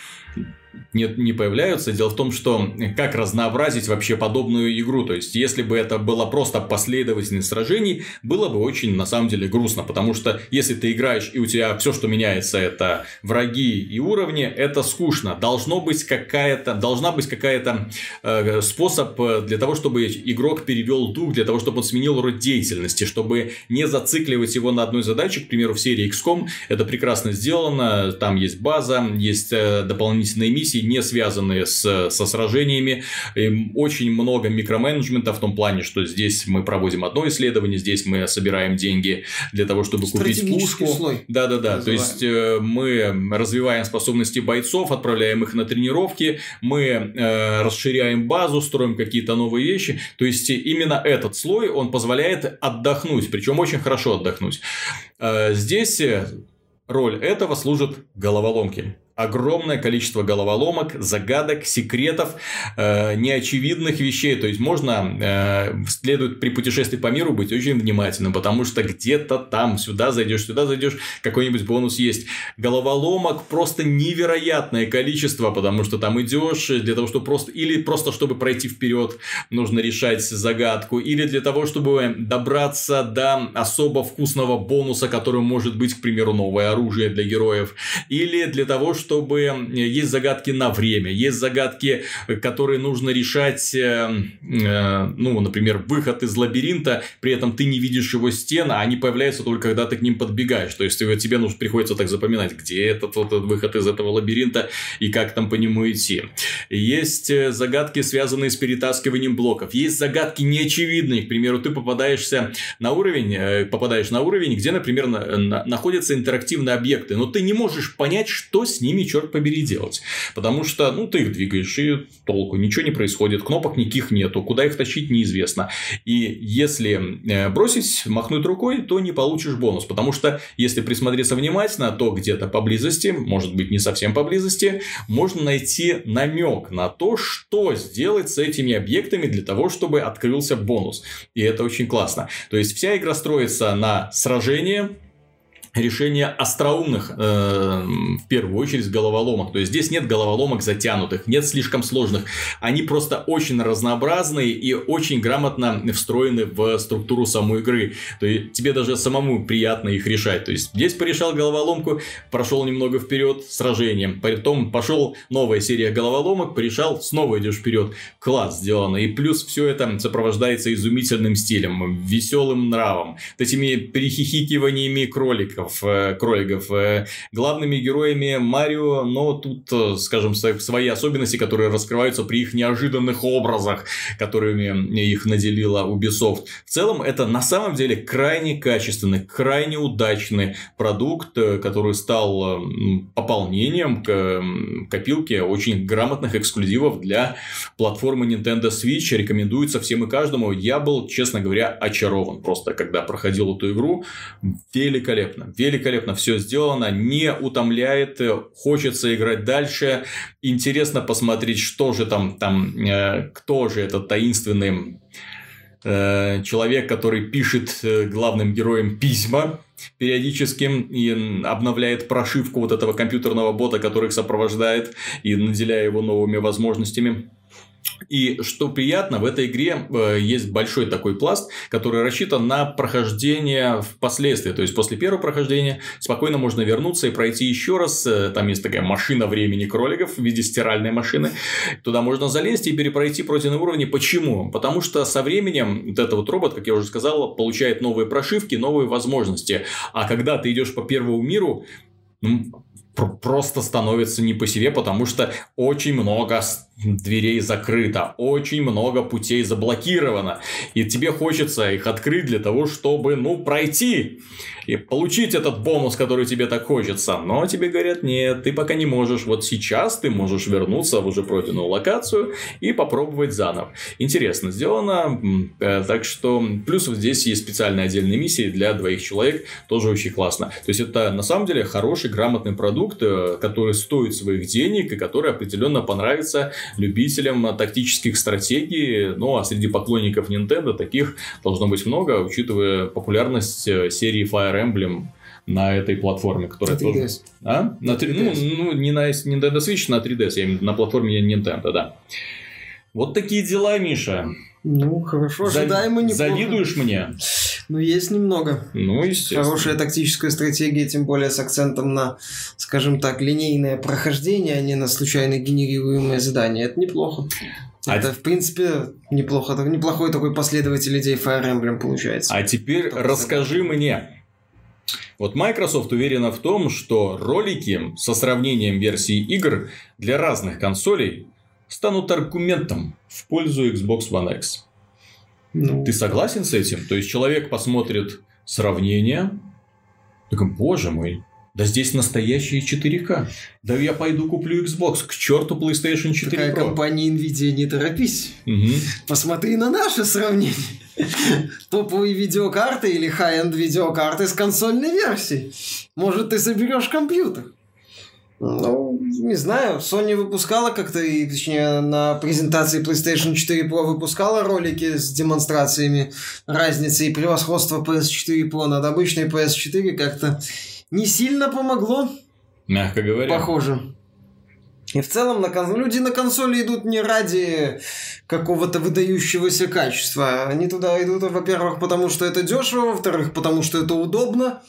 не, не появляются. Дело в том, что как разнообразить вообще подобную игру. То есть, если бы это было просто последовательность сражений, было бы очень, на самом деле, грустно. Потому что, если ты играешь, и у тебя все, что меняется, это враги и уровни, это скучно. Должно быть какая-то, должна быть какая-то э, способ для того, чтобы игрок перевел дух, для того, чтобы он сменил род деятельности, чтобы не зацикливать его на одной задаче. К примеру, в серии XCOM это прекрасно сделано. Там есть база, есть э, дополнительные миссии, не связанные с, со сражениями. Очень много микроменеджмента в том плане, что здесь мы проводим одно исследование, здесь мы собираем деньги для того, чтобы купить пушку. Да-да-да. То есть э, мы развиваем способности бойцов, отправляем их на тренировки, мы э, расширяем базу, строим какие-то новые вещи. То есть именно этот слой, он позволяет отдохнуть, причем очень хорошо отдохнуть. Э, здесь роль этого служат головоломки огромное количество головоломок, загадок, секретов, э, неочевидных вещей. То есть, можно, э, следует при путешествии по миру быть очень внимательным, потому что где-то там, сюда зайдешь, сюда зайдешь, какой-нибудь бонус есть. Головоломок просто невероятное количество, потому что там идешь для того, чтобы просто, или просто чтобы пройти вперед, нужно решать загадку, или для того, чтобы добраться до особо вкусного бонуса, который может быть, к примеру, новое оружие для героев, или для того, чтобы есть загадки на время, есть загадки, которые нужно решать, э, э, ну, например, выход из лабиринта, при этом ты не видишь его стен, а они появляются только когда ты к ним подбегаешь. То есть тебе нужно приходится так запоминать, где этот, этот выход из этого лабиринта и как там по нему идти. Есть э, загадки, связанные с перетаскиванием блоков. Есть загадки неочевидные. К примеру, ты попадаешься на уровень, попадаешь на уровень, где, например, на, на, находятся интерактивные объекты, но ты не можешь понять, что с ними, черт побери, делать. Потому что, ну, ты их двигаешь, и толку, ничего не происходит, кнопок никаких нету, куда их тащить неизвестно. И если э, бросить, махнуть рукой, то не получишь бонус. Потому что, если присмотреться внимательно, то где-то поблизости, может быть, не совсем поблизости, можно найти намек на то, что сделать с этими объектами для того, чтобы открылся бонус. И это очень классно. То есть, вся игра строится на сражении, решение остроумных, э, в первую очередь, головоломок. То есть, здесь нет головоломок затянутых, нет слишком сложных. Они просто очень разнообразные и очень грамотно встроены в структуру самой игры. То есть, тебе даже самому приятно их решать. То есть, здесь порешал головоломку, прошел немного вперед сражением. Потом пошел новая серия головоломок, порешал, снова идешь вперед. Класс сделано. И плюс все это сопровождается изумительным стилем, веселым нравом, этими перехихикиваниями кроликов кроликов, э, кроликов. Э, главными героями Марио, но тут, э, скажем, свои особенности, которые раскрываются при их неожиданных образах, которыми их наделила Ubisoft. В целом, это на самом деле крайне качественный, крайне удачный продукт, который стал пополнением к копилке очень грамотных эксклюзивов для платформы Nintendo Switch. Рекомендуется всем и каждому. Я был, честно говоря, очарован просто, когда проходил эту игру. Великолепно великолепно все сделано, не утомляет, хочется играть дальше, интересно посмотреть, что же там, там э, кто же этот таинственный э, человек, который пишет э, главным героям письма периодически и обновляет прошивку вот этого компьютерного бота, который их сопровождает и наделяя его новыми возможностями. И что приятно, в этой игре э, есть большой такой пласт, который рассчитан на прохождение впоследствии. То есть, после первого прохождения спокойно можно вернуться и пройти еще раз. Э, там есть такая машина времени кроликов в виде стиральной машины. Туда можно залезть и перепройти пройденные уровни. Почему? Потому что со временем вот этот вот робот, как я уже сказал, получает новые прошивки, новые возможности. А когда ты идешь по первому миру, ну, просто становится не по себе, потому что очень много дверей закрыто, очень много путей заблокировано, и тебе хочется их открыть для того, чтобы, ну, пройти и получить этот бонус, который тебе так хочется. Но тебе говорят, нет, ты пока не можешь. Вот сейчас ты можешь вернуться в уже пройденную локацию и попробовать заново. Интересно сделано. Э, так что, плюс здесь есть специальные отдельные миссии для двоих человек. Тоже очень классно. То есть, это на самом деле хороший, грамотный продукт, э, который стоит своих денег и который определенно понравится любителям тактических стратегий. Ну, а среди поклонников Nintendo таких должно быть много, учитывая популярность э, серии Fire Emblem на этой платформе, которая 3DS. тоже... А? На 3... Ну, ну, не на Nintendo Switch, на 3DS, я имею в виду, на платформе Nintendo, да. Вот такие дела, Миша. Ну, хорошо, За- ожидаемо неплохо. Завидуешь мне? Ну, есть немного. Ну, естественно. Хорошая тактическая стратегия, тем более с акцентом на, скажем так, линейное прохождение, а не на случайно генерируемые задания. Это неплохо. А Это, в принципе, неплохо. Это неплохой такой последователь идей Fire Emblem получается. А теперь Только расскажи мне. Вот Microsoft уверена в том, что ролики со сравнением версий игр для разных консолей станут аргументом в пользу Xbox One X. Ну, Ты согласен с этим? То есть человек посмотрит сравнение, такой, боже мой, да здесь настоящие 4К. Да я пойду куплю Xbox, к черту PlayStation 4 такая Pro. компания Nvidia, не торопись. Мгм. Посмотри на наше сравнение. Топовые видеокарты или хай-энд видеокарты с консольной версией. Может, ты соберешь компьютер. Ну, не знаю, Sony выпускала как-то, и, точнее, на презентации PlayStation 4 Pro выпускала ролики с демонстрациями разницы и превосходства PS4 Pro над обычной PS4 как-то не сильно помогло, Мягко говоря. похоже. И в целом на кон- люди на консоли идут не ради какого-то выдающегося качества. Они туда идут, во-первых, потому что это дешево, во-вторых, потому что это удобно.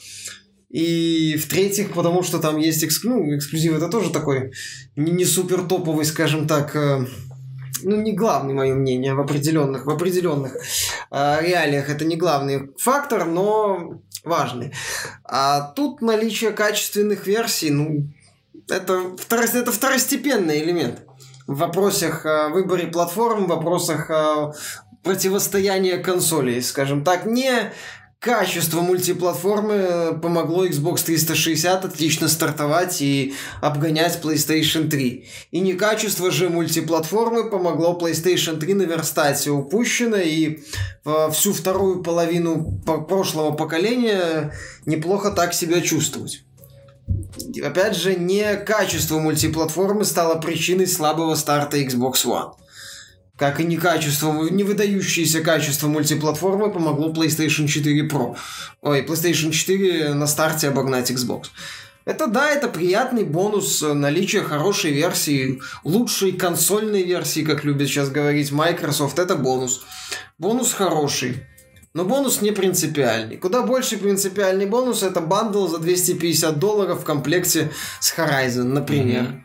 И в-третьих, потому что там есть экск... ну, эксклюзив. Это тоже такой не, супер топовый, скажем так, э, ну, не главный, мое мнение, в определенных, в определенных э, реалиях это не главный фактор, но важный. А тут наличие качественных версий, ну, это, второ- это второстепенный элемент в вопросах э, выборе платформ, в вопросах э, противостояния консолей, скажем так, не качество мультиплатформы э, помогло Xbox 360 отлично стартовать и обгонять PlayStation 3. И не качество же мультиплатформы помогло PlayStation 3 наверстать упущенное и э, всю вторую половину по- прошлого поколения неплохо так себя чувствовать. Опять же, не качество мультиплатформы стало причиной слабого старта Xbox One. Как и не качество, не выдающееся качество мультиплатформы помогло PlayStation 4 Pro. Ой, PlayStation 4 на старте обогнать Xbox. Это да, это приятный бонус наличия хорошей версии, лучшей консольной версии, как любит сейчас говорить Microsoft, это бонус. Бонус хороший. Но бонус не принципиальный. Куда больше принципиальный бонус это bundle за 250 долларов в комплекте с Horizon, например.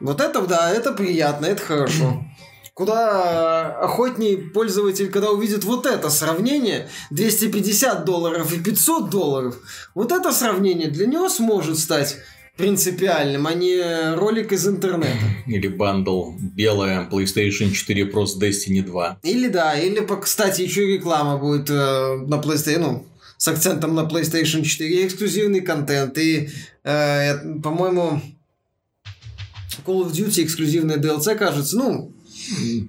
Вот это, да, это приятно, это хорошо. Куда охотнее пользователь, когда увидит вот это сравнение, 250 долларов и 500 долларов, вот это сравнение для него сможет стать принципиальным, а не ролик из интернета. *laughs* Или bundle белая PlayStation 4 Pro с Destiny 2. Или да, или, кстати, еще реклама будет э, на PlayStation, ну, с акцентом на PlayStation 4, и эксклюзивный контент, и, э, по-моему, Call of Duty эксклюзивная DLC, кажется, ну,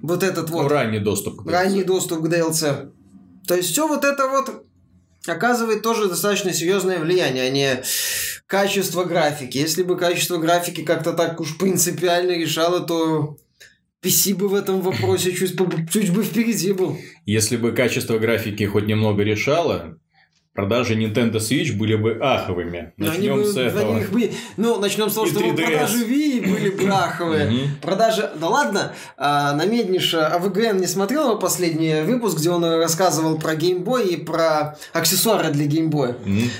вот этот Ну, вот ранний доступ. к ранний доступ к DLC. То есть все вот это вот оказывает тоже достаточно серьезное влияние, а не качество графики. Если бы качество графики как-то так уж принципиально решало, то PC бы в этом вопросе чуть, чуть бы впереди был. Если бы качество графики хоть немного решало, продажи Nintendo Switch были бы аховыми. Начнем с этого. Бы... Ну, начнем с того, что продажи Wii были бы аховые. Продажи... Да ладно, а, на Медниша АВГН не смотрел его последний выпуск, где он рассказывал про геймбой и про аксессуары для геймбоя.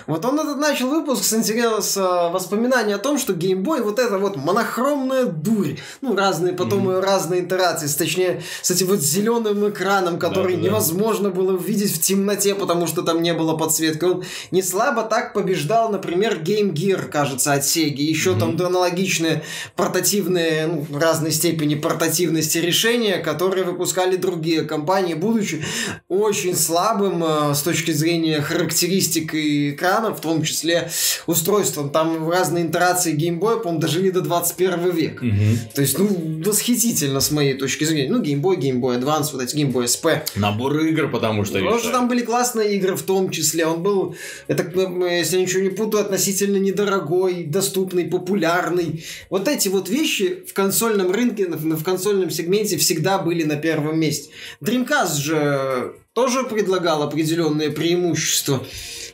Вот он этот начал выпуск с с воспоминаний о том, что геймбой вот это вот монохромная дурь. Ну, разные потом разные итерации, точнее, с этим вот зеленым экраном, который невозможно было увидеть в темноте, потому что там не было подсветки подсветкой. Он не слабо так побеждал, например, Game Gear, кажется, от Sega. Еще mm-hmm. там аналогичные портативные, ну, в разной степени портативности решения, которые выпускали другие компании, будучи очень слабым э, с точки зрения характеристик и экрана, в том числе устройством. Там разные интерации Game Boy, по-моему, дожили до 21 века. Mm-hmm. То есть, ну, восхитительно с моей точки зрения. Ну, Game Boy, Game Boy Advance, вот эти Game Boy SP. Набор игр, потому что Потому что там были классные игры в том числе. Он он был, это, если я ничего не путаю, относительно недорогой, доступный, популярный. Вот эти вот вещи в консольном рынке, в консольном сегменте всегда были на первом месте. Dreamcast же тоже предлагал определенные преимущества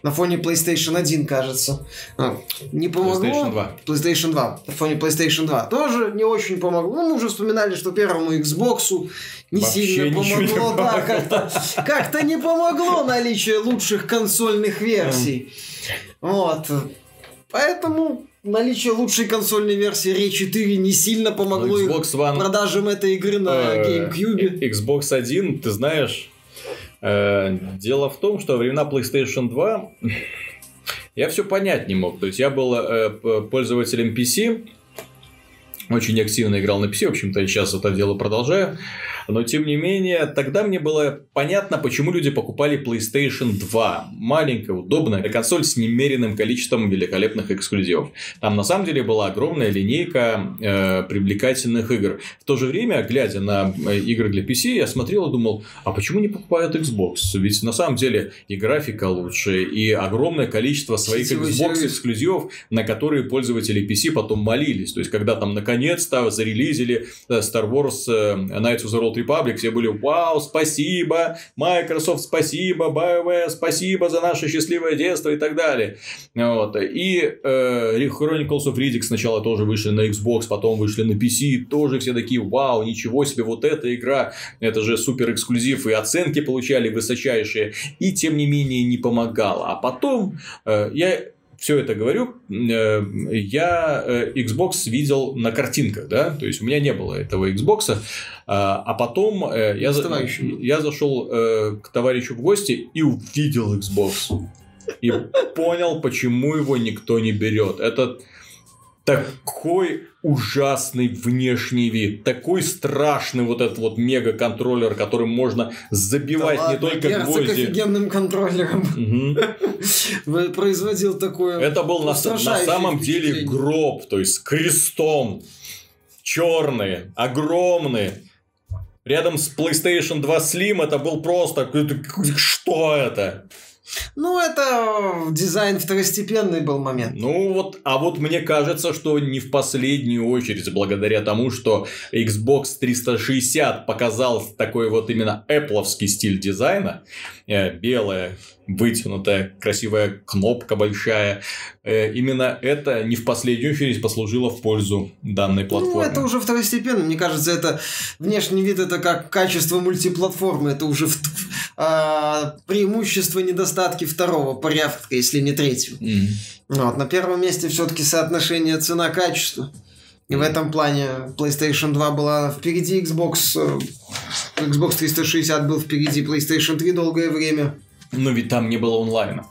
на фоне PlayStation 1, кажется. А, не помогло. PlayStation 2. PlayStation 2. На фоне PlayStation 2. Тоже не очень помогло. Ну, мы уже вспоминали, что первому Xbox не Вообще сильно помогло. Не да, как-то, как-то не помогло наличие лучших консольных версий. Вот. Поэтому наличие лучшей консольной версии Ray 4 не сильно помогло Xbox One... продажам этой игры на э, GameCube. Xbox 1, ты знаешь, дело в том, что во времена PlayStation 2 я все понять не мог. То есть я был э, пользователем PC, очень активно играл на PC, в общем-то, и сейчас это дело продолжаю. Но, тем не менее, тогда мне было понятно, почему люди покупали PlayStation 2. Маленькая, удобная консоль с немеренным количеством великолепных эксклюзивов. Там, на самом деле, была огромная линейка э, привлекательных игр. В то же время, глядя на э, игры для PC, я смотрел и думал, а почему не покупают Xbox? Ведь, на самом деле, и графика лучше, и огромное количество своих Xbox эксклюзивов, на которые пользователи PC потом молились. То есть, когда там наконец-то зарелизили э, Star Wars э, Knights of the Old Republic, все были «Вау, спасибо! Microsoft, спасибо! BioWare, спасибо за наше счастливое детство!» и так далее. Вот. И э, Chronicles of Riddick сначала тоже вышли на Xbox, потом вышли на PC, тоже все такие «Вау, ничего себе, вот эта игра, это же супер эксклюзив!» И оценки получали высочайшие, и тем не менее не помогало. А потом э, я все это говорю, э, я э, Xbox видел на картинках, да, то есть у меня не было этого Xbox, а, а потом э, я, за, я зашел к товарищу в гости и увидел Xbox. И понял, почему его никто не берет. Это такой ужасный внешний вид, такой страшный вот этот вот мега-контроллер, которым можно забивать да не ладно, только гвозди. офигенным контроллером угу. *laughs* производил такое Это был на, на самом деле гроб, то есть с крестом, черный, огромный. Рядом с PlayStation 2 Slim это был просто... Что это? Ну, это дизайн второстепенный был момент. Ну вот, а вот мне кажется, что не в последнюю очередь, благодаря тому, что Xbox 360 показал такой вот именно Apple стиль дизайна, э, белая вытянутая, красивая кнопка большая. Э, именно это не в последнюю очередь послужило в пользу данной платформы. Ну, это уже второстепенно. Мне кажется, это внешний вид это как качество мультиплатформы. Это уже в, а, преимущество, недостатки второго порядка, если не третьего. Mm. Вот. На первом месте все-таки соотношение цена-качество. И в этом плане PlayStation 2 была впереди Xbox. Э, Xbox 360 был впереди PlayStation 3 долгое время. Но ведь там не было онлайна.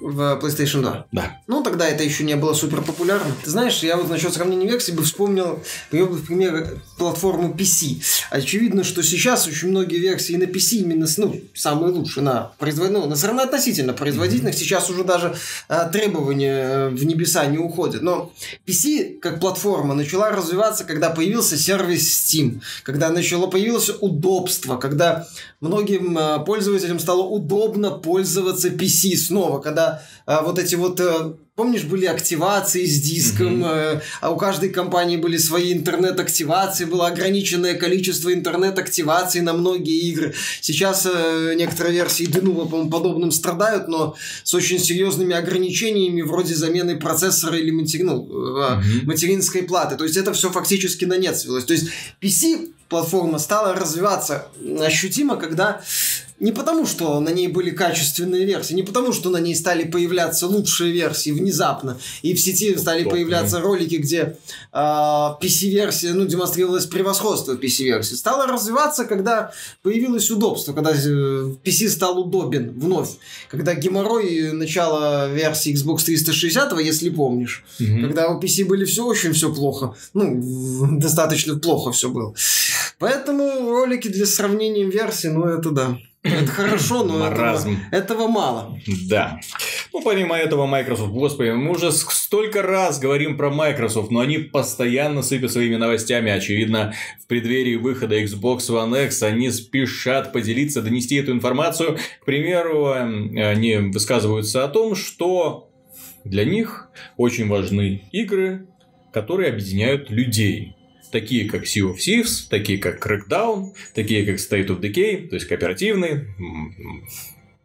В PlayStation 2? Да. Ну, тогда это еще не было супер популярно. Ты знаешь, я вот насчет сравнения версий бы вспомнил, привел бы в пример платформу PC. Очевидно, что сейчас очень многие версии на PC именно, ну, самые лучшие на производительных, ну, на относительно производительных, mm-hmm. сейчас уже даже а, требования э, в небеса не уходят. Но PC как платформа начала развиваться, когда появился сервис Steam, когда начало появилось удобство, когда многим а, пользователям стало удобно пользоваться PC снова, когда когда а, вот эти вот э, Помнишь, были активации с диском, mm-hmm. а у каждой компании были свои интернет-активации, было ограниченное количество интернет-активаций на многие игры. Сейчас э, некоторые версии Denuvo, по-моему, подобным страдают, но с очень серьезными ограничениями вроде замены процессора или матери... ну, mm-hmm. материнской платы. То есть это все фактически на нет свелось. То есть PC платформа стала развиваться ощутимо, когда не потому, что на ней были качественные версии, не потому, что на ней стали появляться лучшие версии внезапно, и в сети стали Топ, появляться ролики, где э, а, PC-версия, ну, демонстрировалось превосходство PC-версии. Стало развиваться, когда появилось удобство, когда PC э, стал удобен вновь, когда геморрой начала версии Xbox 360, если помнишь, угу. когда у PC были все очень все плохо, ну, *laughs* достаточно плохо все было. Поэтому ролики для сравнения версий, ну, это да. Это хорошо, но этого, этого мало. Да. Ну, помимо этого, Microsoft, господи, мы уже столько раз говорим про Microsoft, но они постоянно сыпят своими новостями. Очевидно, в преддверии выхода Xbox One X они спешат поделиться, донести эту информацию. К примеру, эм, они высказываются о том, что для них очень важны игры, которые объединяют людей такие как Sea of Thieves, такие как Crackdown, такие как State of Decay, то есть кооперативные,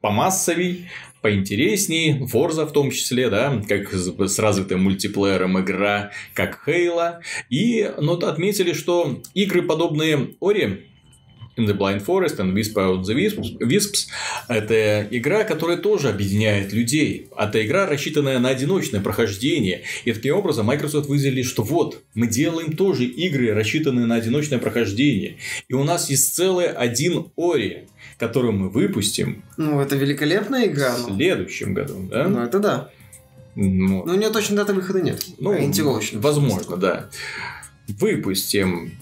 помассовей, поинтереснее, Forza в том числе, да, как с развитым мультиплеером игра, как Halo. И ну, отметили, что игры, подобные Ори, In the Blind Forest and Wisp Out the Wisps, Wisps. Это игра, которая тоже объединяет людей. Это игра, рассчитанная на одиночное прохождение. И таким образом Microsoft выделили, что вот, мы делаем тоже игры, рассчитанные на одиночное прохождение. И у нас есть целый один Ори, который мы выпустим. Ну, это великолепная игра. В следующем году, да? Ну, это да. Ну, Но у нее точно даты выхода нет. Ну, возможно, да. Выпустим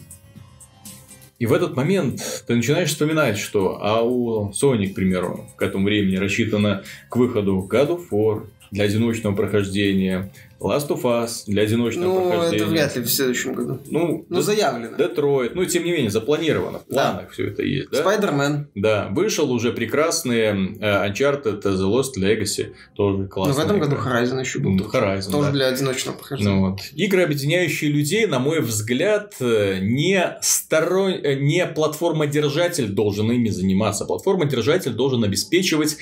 и в этот момент ты начинаешь вспоминать, что а у Sony, к примеру, к этому времени рассчитано к выходу God of War для одиночного прохождения, Last of Us для одиночного ну, прохождения. это вряд ли в следующем году. Ну, ну заявлено. Детройт. Ну, тем не менее, запланировано. В планах да. все это есть. Да? Spider-Man. Да. Вышел уже прекрасный uh, Uncharted The Lost Legacy. Тоже классный. Ну, в этом году Horizon еще был. Ну, Horizon, Тоже да. для одиночного прохождения. Ну, вот. Игры, объединяющие людей, на мой взгляд, э, не, сторон... Э, не платформодержатель должен ими заниматься. Платформодержатель должен обеспечивать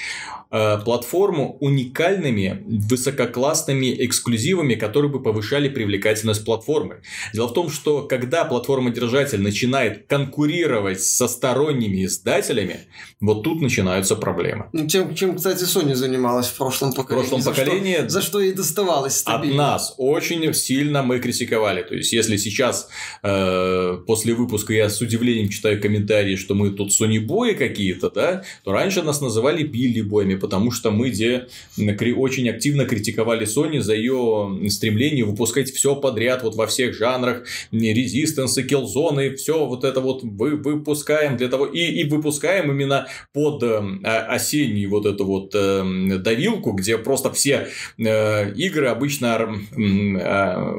э, платформу уникальными, высококлассными эксклюзивами эксклюзивами, которые бы повышали привлекательность платформы. Дело в том, что когда платформодержатель начинает конкурировать со сторонними издателями, вот тут начинаются проблемы. Ну, чем, чем кстати, Sony занималась в прошлом поколении. В прошлом за поколении... Что, за что ей доставалось стабильно. От нас очень сильно мы критиковали. То есть, если сейчас э, после выпуска я с удивлением читаю комментарии, что мы тут Sony бои какие-то, да, то раньше нас называли Билли боями, потому что мы где очень активно критиковали Sony за ее стремлении выпускать все подряд, вот во всех жанрах, резистенсы, киллзоны, все вот это вот вы, выпускаем для того, и, и выпускаем именно под э, осенний вот эту вот э, давилку, где просто все э, игры обычно э,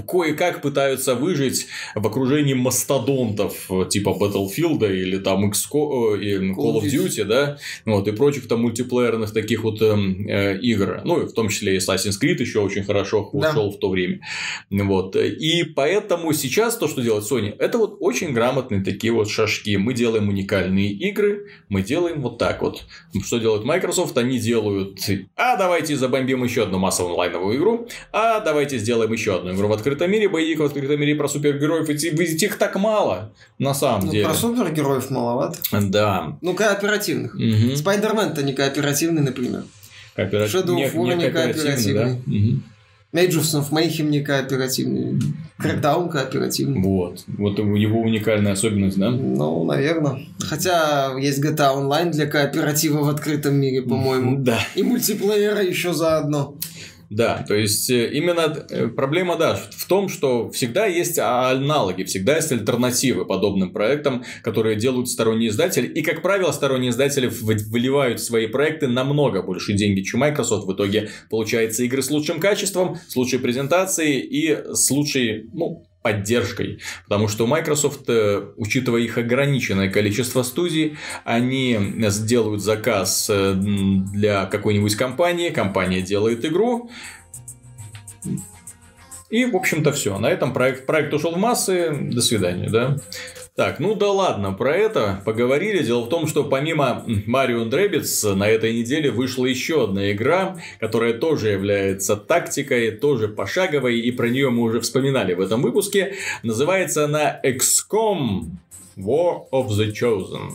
кое-как пытаются выжить в окружении мастодонтов, типа Battlefield или там XCO, э, Call of Duty, да, вот, и прочих там мультиплеерных таких вот э, э, игр, ну, в том числе и Assassin's Creed еще очень хорошо ушел да. в то время. Вот. И поэтому сейчас то, что делает Sony, это вот очень грамотные такие вот шажки. Мы делаем уникальные игры, мы делаем вот так вот. Что делает Microsoft? Они делают, а давайте забомбим еще одну массовую онлайновую игру, а давайте сделаем еще одну игру в открытом мире, боевик в открытом мире про супергероев, ведь их так мало, на самом ну, деле. Про супергероев маловато. Да. Ну, кооперативных. Угу. Спайдермен-то не кооперативный, например. Кооператив... Shadow of War не кооперативный. Да? Угу. Majors of Mayhem не кооперативный. Crackdown кооперативный. Вот. Вот его уникальная особенность, да? Ну, наверное. Хотя есть GTA Online для кооператива в открытом мире, по-моему. Да. И мультиплеера еще заодно. Да, то есть э, именно э, проблема, да, в том, что всегда есть аналоги, всегда есть альтернативы подобным проектам, которые делают сторонние издатели. И, как правило, сторонние издатели выливают свои проекты намного больше деньги, чем Microsoft. В итоге получается игры с лучшим качеством, с лучшей презентацией и с лучшей, ну, поддержкой. Потому что Microsoft, э, учитывая их ограниченное количество студий, они сделают заказ э, для какой-нибудь компании, компания делает игру, и, в общем-то, все. На этом проект, проект ушел в массы. До свидания, да? Так, ну да ладно, про это поговорили. Дело в том, что помимо Mario Rabbids на этой неделе вышла еще одна игра, которая тоже является тактикой, тоже пошаговой, и про нее мы уже вспоминали в этом выпуске. Называется она XCOM War of the Chosen.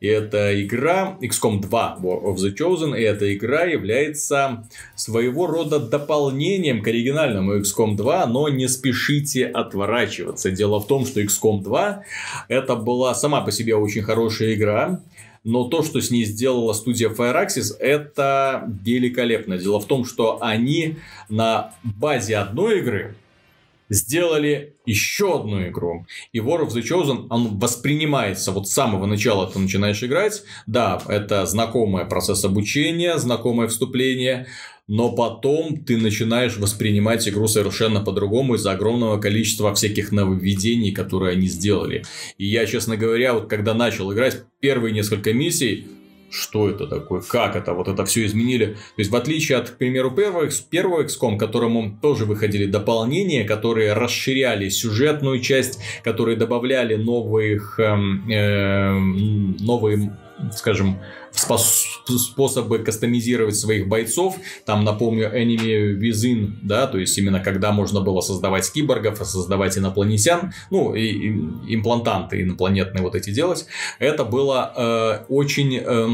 И эта игра, XCOM 2 War of the Chosen, и эта игра является своего рода дополнением к оригинальному XCOM 2, но не спешите отворачиваться. Дело в том, что XCOM 2 это была сама по себе очень хорошая игра, но то, что с ней сделала студия Fireaxis, это великолепно. Дело в том, что они на базе одной игры сделали еще одну игру. И War of the Chosen, он воспринимается вот с самого начала ты начинаешь играть. Да, это знакомый процесс обучения, знакомое вступление, но потом ты начинаешь воспринимать игру совершенно по-другому из-за огромного количества всяких нововведений, которые они сделали. И я, честно говоря, вот когда начал играть первые несколько миссий, что это такое, как это, вот это все изменили. То есть, в отличие от, к примеру, первого, первого XCOM, которому тоже выходили дополнения, которые расширяли сюжетную часть, которые добавляли новых, э, э, новые, скажем, способы кастомизировать своих бойцов. Там, напомню, Enemy Within, да, то есть именно когда можно было создавать киборгов, создавать инопланетян, ну, и, и имплантанты инопланетные вот эти делать. Это было э, очень... Э,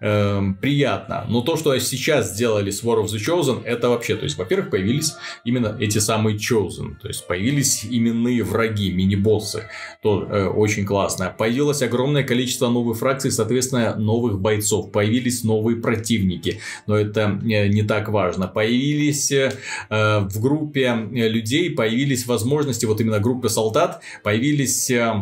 э, приятно. Но то, что сейчас сделали с War of the Chosen, это вообще, то есть, во-первых, появились именно эти самые Chosen, то есть, появились именные враги, мини-боссы, то э, очень классно. Появилось огромное количество новых фракций, соответственно, новых бойцов, появились новые противники, но это э, не так важно. Появились э, в группе людей, появились возможности, вот именно группы солдат, появились э,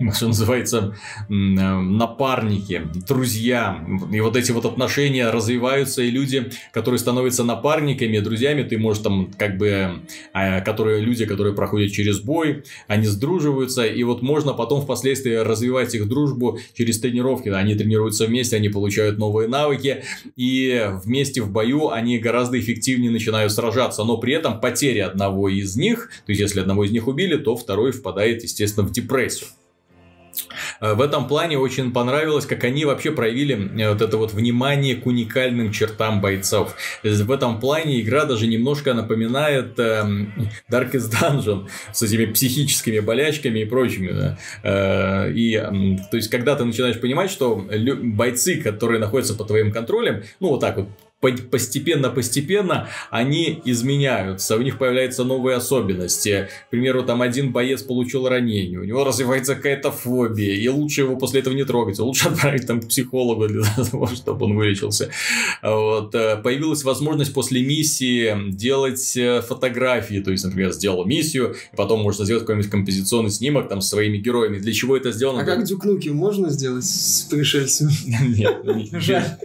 *laughs* что называется, э, напарники, друзья. И вот эти вот отношения развиваются, и люди, которые становятся напарниками, друзьями, ты можешь там как бы, а, которые люди, которые проходят через бой, они сдруживаются, и вот можно потом впоследствии развивать их дружбу через тренировки. Они тренируются вместе, они получают новые навыки, и вместе в бою они гораздо эффективнее начинают сражаться, но при этом потери одного из них, то есть если одного из них убили, то второй впадает, естественно, в депрессию. Э, в этом плане очень понравилось, как они вообще проявили э, вот это вот внимание к уникальным чертам бойцов. В этом плане игра даже немножко напоминает э, Darkest Dungeon с этими психическими болячками и прочими. Да. Э, и, то есть, когда ты начинаешь понимать, что бойцы, которые находятся под твоим контролем, ну, вот так вот, постепенно-постепенно они изменяются, у них появляются новые особенности. К примеру, там один боец получил ранение, у него развивается какая-то фобия, и лучше его после этого не трогать, лучше *laughs* отправить там к психологу для *laughs* того, чтобы он вылечился. Вот. Э, появилась возможность после миссии делать э, фотографии, то есть, например, сделал миссию, и потом можно сделать какой-нибудь композиционный снимок там со своими героями. Для чего это сделано? А как Дюкнуки можно сделать с пришельцами? *laughs* Нет,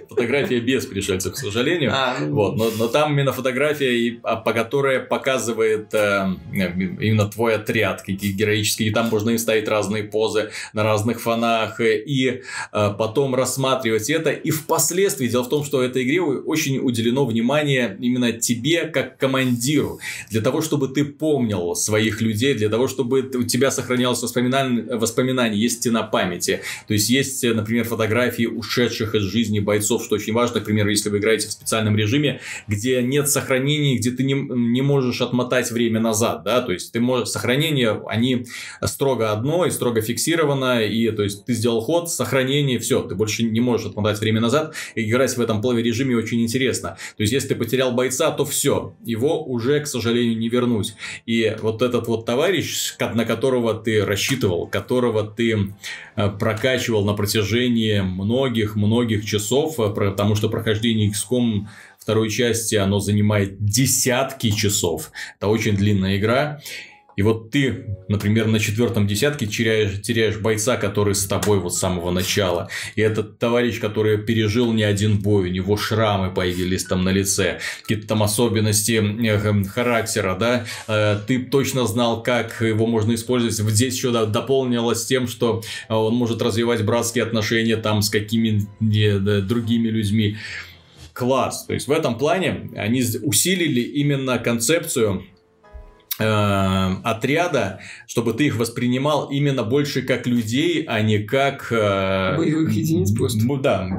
фотография без пришельцев, к сожалению сожалению. А, ну... вот, но, но там именно фотография, а, по которой показывает э, именно твой отряд, какие героические. И там можно и ставить разные позы на разных фонах, и э, потом рассматривать это. И впоследствии, дело в том, что этой игре очень уделено внимание именно тебе, как командиру. Для того, чтобы ты помнил своих людей, для того, чтобы у тебя сохранялось воспоминание, воспоминание есть стена памяти. То есть, есть, например, фотографии ушедших из жизни бойцов, что очень важно. Например, если вы играете в специальном режиме, где нет сохранений, где ты не, не можешь отмотать время назад, да, то есть ты можешь, сохранения, они строго одно и строго фиксировано, и то есть ты сделал ход, сохранение, все, ты больше не можешь отмотать время назад, и играть в этом плаве режиме очень интересно. То есть, если ты потерял бойца, то все, его уже, к сожалению, не вернуть. И вот этот вот товарищ, на которого ты рассчитывал, которого ты э, прокачивал на протяжении многих-многих часов, э, потому что прохождение XCOM второй части оно занимает десятки часов. Это очень длинная игра. И вот ты, например, на четвертом десятке теряешь, теряешь бойца, который с тобой вот с самого начала. И этот товарищ, который пережил не один бой, у него шрамы появились там на лице, какие-то там особенности э, характера, да, э, ты точно знал, как его можно использовать. Здесь еще дополнилось тем, что э, он может развивать братские отношения там с какими-то другими людьми. Класс. То есть в этом плане они усилили именно концепцию отряда, чтобы ты их воспринимал именно больше как людей, а не как... Э, боевых единиц просто. Да,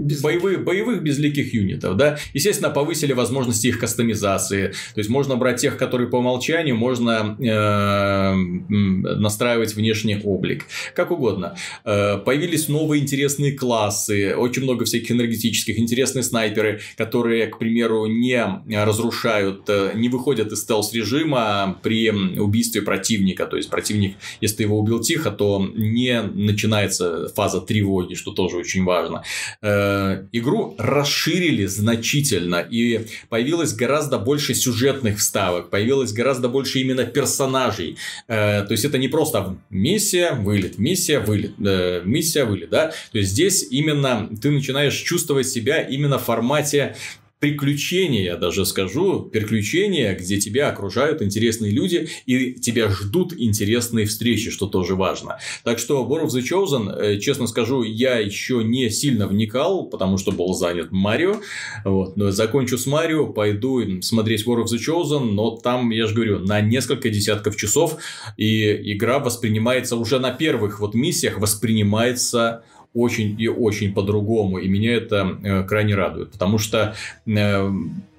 Без... боевых, боевых безликих юнитов, да. Естественно, повысили возможности их кастомизации. То есть, можно брать тех, которые по умолчанию, можно э, настраивать внешний облик. Как угодно. Э, появились новые интересные классы, очень много всяких энергетических, интересные снайперы, которые, к примеру, не разрушают, э, не выходят из стелс-режима, при убийстве противника. То есть, противник, если ты его убил тихо, то не начинается фаза тревоги, что тоже очень важно. Э, игру расширили значительно, и появилось гораздо больше сюжетных вставок, появилось гораздо больше именно персонажей. Э, то есть, это не просто миссия, вылет, миссия, вылет, э, миссия, вылет, да? То есть, здесь именно ты начинаешь чувствовать себя именно в формате приключения, я даже скажу, приключения, где тебя окружают интересные люди и тебя ждут интересные встречи, что тоже важно. Так что War of the Chosen, э, честно скажу, я еще не сильно вникал, потому что был занят Марио. Вот. Но закончу с Марио, пойду смотреть War of the Chosen, но там, я же говорю, на несколько десятков часов, и игра воспринимается уже на первых вот миссиях, воспринимается очень и очень по-другому. И меня это э, крайне радует. Потому что э,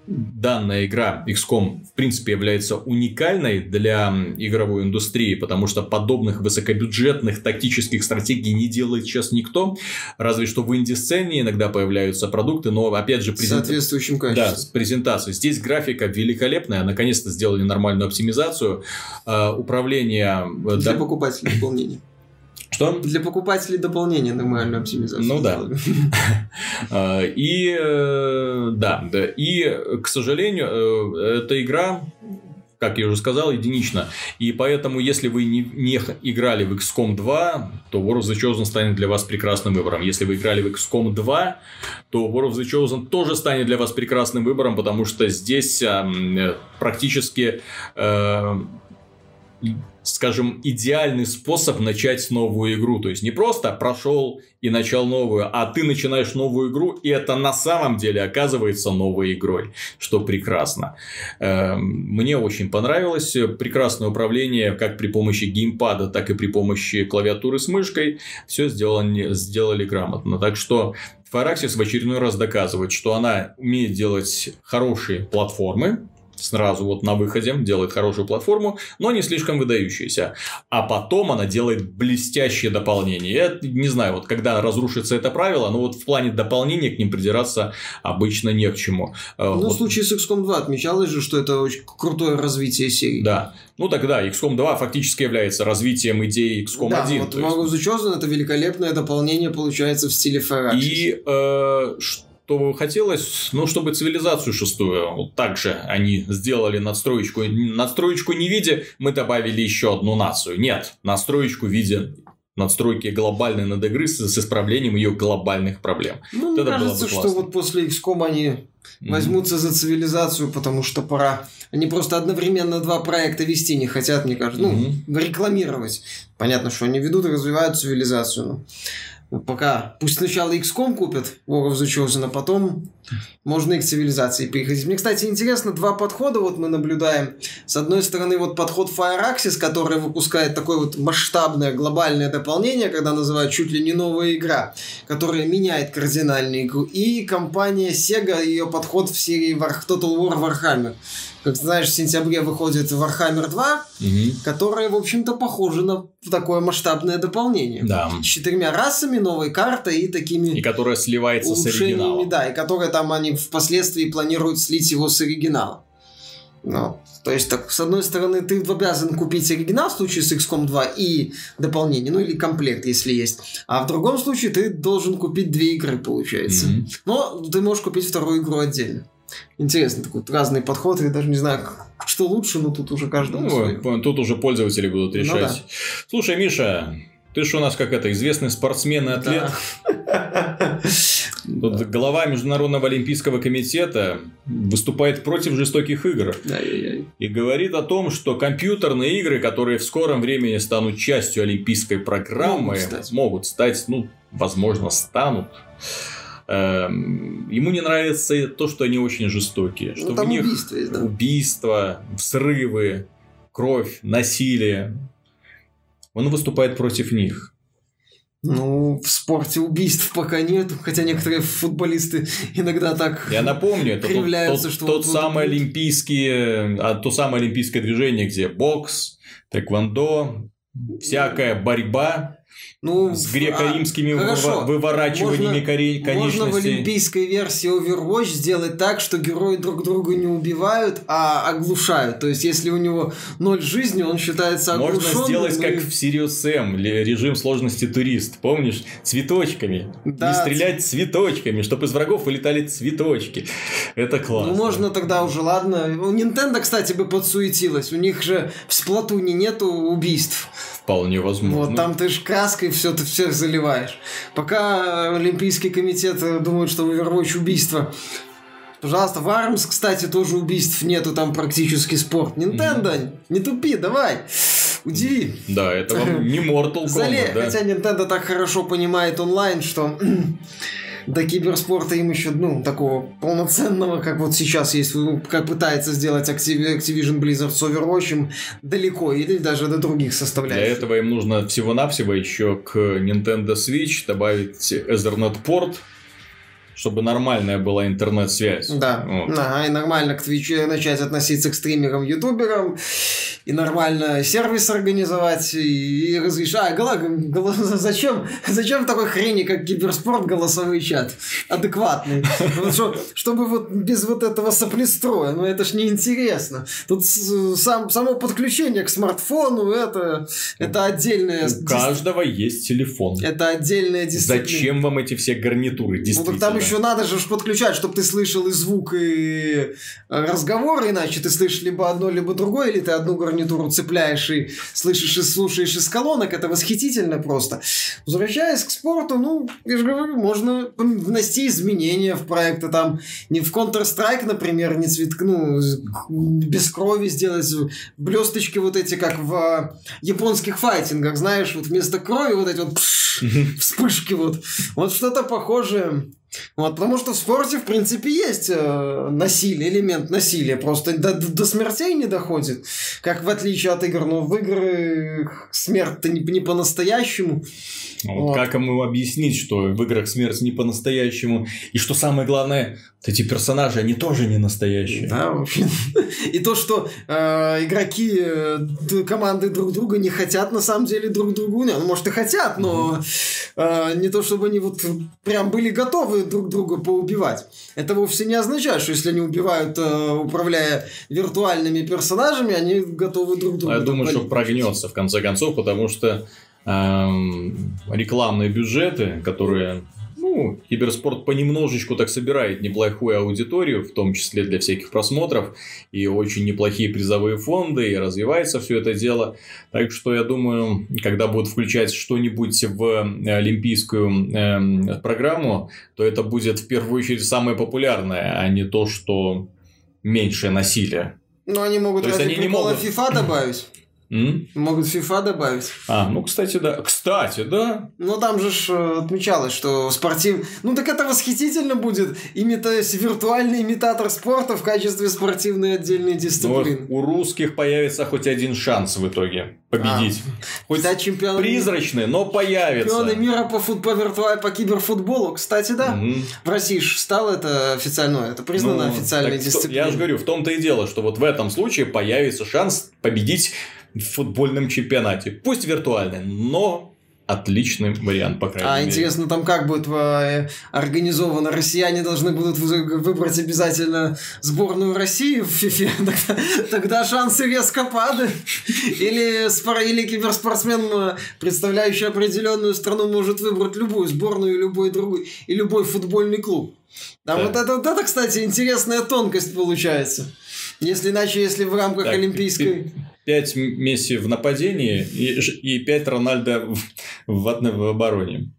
данная игра XCOM в принципе является уникальной для игровой индустрии, потому что подобных высокобюджетных тактических стратегий не делает сейчас никто, разве что в инди-сцене иногда появляются продукты, но опять же презент... соответствующим качеством. Да, с презентацией. Здесь графика великолепная, наконец-то сделали нормальную оптимизацию, э, управление... Для да... покупателей дополнений. Что? Для покупателей дополнение нормальную оптимизацию. Ну да. *laughs* А, и э, да, да. И, к сожалению, э, эта игра как я уже сказал, единично. И поэтому, если вы не, не играли в XCOM 2, то War of the Chosen станет для вас прекрасным выбором. Если вы играли в XCOM 2, то War of the Chosen тоже станет для вас прекрасным выбором, потому что здесь э, практически э, скажем, идеальный способ начать новую игру. То есть, не просто прошел и начал новую, а ты начинаешь новую игру, и это на самом деле оказывается новой игрой, что прекрасно. Эм, мне очень понравилось. Прекрасное управление как при помощи геймпада, так и при помощи клавиатуры с мышкой. Все сделали, сделали грамотно. Так что Firaxis в очередной раз доказывает, что она умеет делать хорошие платформы, сразу вот на выходе, делает хорошую платформу, но не слишком выдающуюся. А потом она делает блестящее дополнение. Я не знаю, вот когда разрушится это правило, но вот в плане дополнения к ним придираться обычно не к чему. Э, ну, вот. в случае с XCOM 2 отмечалось же, что это очень крутое развитие серии. Да. Ну тогда XCOM 2 фактически является развитием идеи XCOM да, 1. Вот War of the Chosen это великолепное дополнение получается в стиле Firaxis. И э, что хотелось, ну, чтобы цивилизацию шестую, вот так же они сделали надстроечку. Надстроечку не видя, мы добавили еще одну нацию. Нет, надстроечку в виде надстройки глобальной над игры с, с исправлением ее глобальных проблем. Ну, вот мне кажется, что вот после XCOM они mm-hmm. возьмутся за цивилизацию, потому что пора. Они просто одновременно два проекта вести не хотят, мне кажется. Mm-hmm. Ну, рекламировать. Понятно, что они ведут и развивают цивилизацию. Но пока пусть сначала XCOM купят War of the Chosen, а потом можно и к цивилизации переходить. Мне, кстати, интересно, два подхода вот мы наблюдаем. С одной стороны, вот подход Firaxis, который выпускает такое вот масштабное глобальное дополнение, когда называют чуть ли не новая игра, которая меняет кардинальную игру. И компания Sega, ее подход в серии War... Total War Warhammer как знаешь, в сентябре выходит Warhammer 2, угу. которая, в общем-то, похожа на такое масштабное дополнение. Да. С четырьмя расами, новой картой и такими... И которая сливается с оригиналом. Да, и которая там они впоследствии планируют слить его с оригиналом. Ну, то есть, так, с одной стороны, ты обязан купить оригинал в случае с XCOM 2 и дополнение, ну или комплект, если есть. А в другом случае ты должен купить две игры, получается. Mm-hmm. Но ты можешь купить вторую игру отдельно. Интересный такой разный подход, я даже не знаю, что лучше, но тут уже каждому свое. Ну, тут уже пользователи будут Ну решать. да. Слушай, Миша, ты же у нас как это, известный спортсмен и атлет. Тут глава Международного олимпийского комитета выступает против жестоких игр Ай-яй-яй. и говорит о том, что компьютерные игры, которые в скором времени станут частью олимпийской программы, Могут стать. могут стать, ну, возможно, станут. Эм, Ему не нравится то, что они очень жестокие, что Ну, там них убийства есть, да. убийства, взрывы, кровь, насилие. Он выступает против них. Ну, в спорте убийств пока нет, хотя некоторые футболисты иногда так... Я напомню, это тот, Кривляются, тот- что тот вот самый олимпийский, а, то самое олимпийское движение, где бокс, тэквондо, всякая борьба Ну, с греко-римскими а, хорошо. выворачиваниями Можно- коре- Можно в конечностей. олимпийской версии Overwatch сделать так, что герои друг друга не убивают, а оглушают. То есть, если у него ноль жизни, он считается Можно оглушенным. сделать, и- как в Sirius M, ли- режим сложности турист. Помнишь? Цветочками. Да. Не стрелять цветочками, чтобы из врагов вылетали цветочки. Это классно. Ну, можно тогда уже, ладно. У Nintendo, кстати, бы подсуетилась. У них же в Сплатуне нету убийств. Вполне возможно. Вот там ты ж краской все ты всех заливаешь. Пока Олимпийский комитет э, думает, что Overwatch убийство. Пожалуйста, в Армс, кстати, тоже убийств нету, там практически спорт. Nintendo, не тупи, давай. Удиви. Да, это вам не Mortal. Kombat, да? Хотя Nintendo так хорошо понимает онлайн, что до киберспорта им еще, ну, такого полноценного, как вот сейчас есть, ну, как пытается сделать Activ- Activision Blizzard с Overwatch, далеко, или даже до других Для составляющих. этого им нужно всего-навсего еще к Nintendo Switch добавить Ethernet порт, чтобы нормальная была интернет-связь. Да, Вот. Ага, и нормально к Твичу начать относиться к стримерам, ютуберам, и нормально сервис организовать, и, и разрешать. А, гола- гола- *laughs* зачем, зачем такой хрени, как киберспорт, голосовой чат? Адекватный. Чтобы вот без вот этого соплестроя, ну это ж неинтересно. Тут сам, само подключение к смартфону, это, это отдельная... У каждого есть телефон. Это отдельная дисциплина. Зачем вам эти все гарнитуры, Ну действительно? Еще надо же подключать, чтобы ты слышал и звук, и э, разговор, иначе ты слышишь либо одно, либо другое, или ты одну гарнитуру цепляешь и слышишь и слушаешь из колонок, это восхитительно просто. Возвращаясь к спорту, ну, я же говорю, можно внести изменения в проекты, там, не в Counter-Strike, например, не цвет, ну, без крови сделать, блесточки вот эти, как в э, японских файтингах, знаешь, вот вместо крови вот эти вот пш, *laughs* вспышки вот. Вот что-то похожее. Вот, потому что в спорте, в принципе, есть э, насилие, элемент насилия, просто до, до смертей не доходит. Как в отличие от игр, но в игры смерть-то не, не по-настоящему. Вот Вот. Как ему объяснить, что в играх смерть не по-настоящему? И что самое главное, вот эти персонажи, они тоже не настоящие. Да, вообще. И то, что э, игроки э, команды друг друга не хотят на самом деле друг другу, не, ну, может и хотят, но э, не то, чтобы они вот прям были готовы друг друга поубивать. Это вовсе не означает, что если они убивают, э, управляя виртуальными персонажами, они готовы друг друга. А я думаю, что прогнется в конце концов, потому что рекламные бюджеты, которые ну, киберспорт понемножечку так собирает неплохую аудиторию, в том числе для всяких просмотров, и очень неплохие призовые фонды, и развивается все это дело. Так что я думаю, когда будут включать что-нибудь в олимпийскую эм, программу, то это будет в первую очередь самое популярное, а не то, что меньшее насилие. Ну, они могут То ради они не могут- FIFA добавить. М? Могут FIFA добавить. А, ну, кстати, да. Кстати, да. Ну, там же ж, э, отмечалось, что спортив... Ну, так это восхитительно будет. Имита... Виртуальный имитатор спорта в качестве спортивной отдельной Ну, дисциплины. у русских появится хоть один шанс в итоге победить. Хоть Стать чемпионом призрачный, но появится. Чемпионы мира по, фут... по, виртуаль... по киберфутболу. Кстати, да. Мгм. В России ж стало это официально. Это признано Ну, официальной дисциплиной. Я же говорю, в том-то и дело, что вот в этом случае появится шанс победить в футбольном чемпионате. Пусть виртуальный, но отличный вариант, по крайней А мере. интересно, там как будет э, организовано? Россияне должны будут вы- выбрать обязательно сборную России в ФИФе. *laughs* Тогда, тогда шансы резко падают. Или, спор- или киберспортсмен, э, представляющий определенную страну, может выбрать любую сборную любой другой, и любой футбольный клуб. Да. вот это, вот это, кстати, интересная тонкость получается. Если иначе, если в рамках Так, Олимпийской... 5 Месси в нападении и, и 5 Рональдо в, в, одной- в обороне.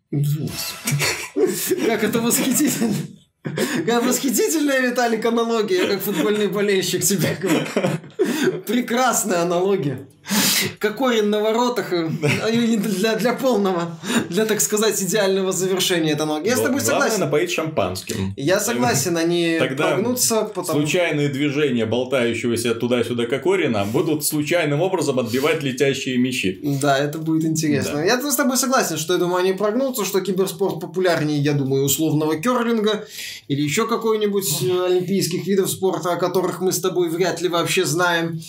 Как это восхитительно. Как восхитительная, Виталик, аналогия. Я как футбольный болельщик тебе говорю. Прекрасная аналогия. Кокорин на воротах э, для, для полного, для, так сказать, идеального завершения этой аналогии. Я с тобой согласен. напоить шампанским. Я согласен, они Тогда прогнутся, потому Случайные движения болтающегося туда-сюда Кокорина будут случайным образом отбивать летящие мячи. Да, это будет интересно. Да. Я с тобой согласен, что я думаю, они прогнутся, что киберспорт популярнее, я думаю, условного керлинга или еще какой-нибудь э, олимпийских видов спорта, о которых мы с тобой вряд ли вообще знаем.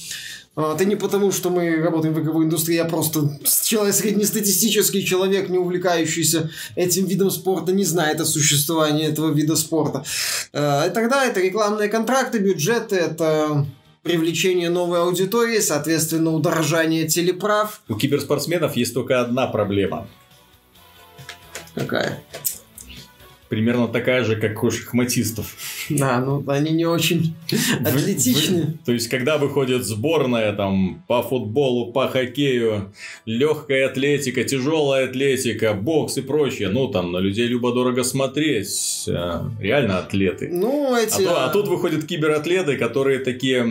А, Это не потому, что мы работаем в игровой индустрии, я просто человек, среднестатистический человек, не увлекающийся этим видом спорта, не знает о существовании этого вида спорта. Э, И тогда это рекламные контракты, бюджеты, это привлечение новой аудитории, соответственно, удорожание телеправ. У киберспортсменов есть только одна проблема. Какая? Примерно такая же, как у шахматистов. Да, ну они не очень атлетичны. то есть, когда выходит сборная там по футболу, по хоккею, легкая атлетика, тяжелая атлетика, бокс и прочее, ну там на людей любо-дорого смотреть, э, реально атлеты. Ну, А, эти... то- а тут выходят кибератлеты, которые такие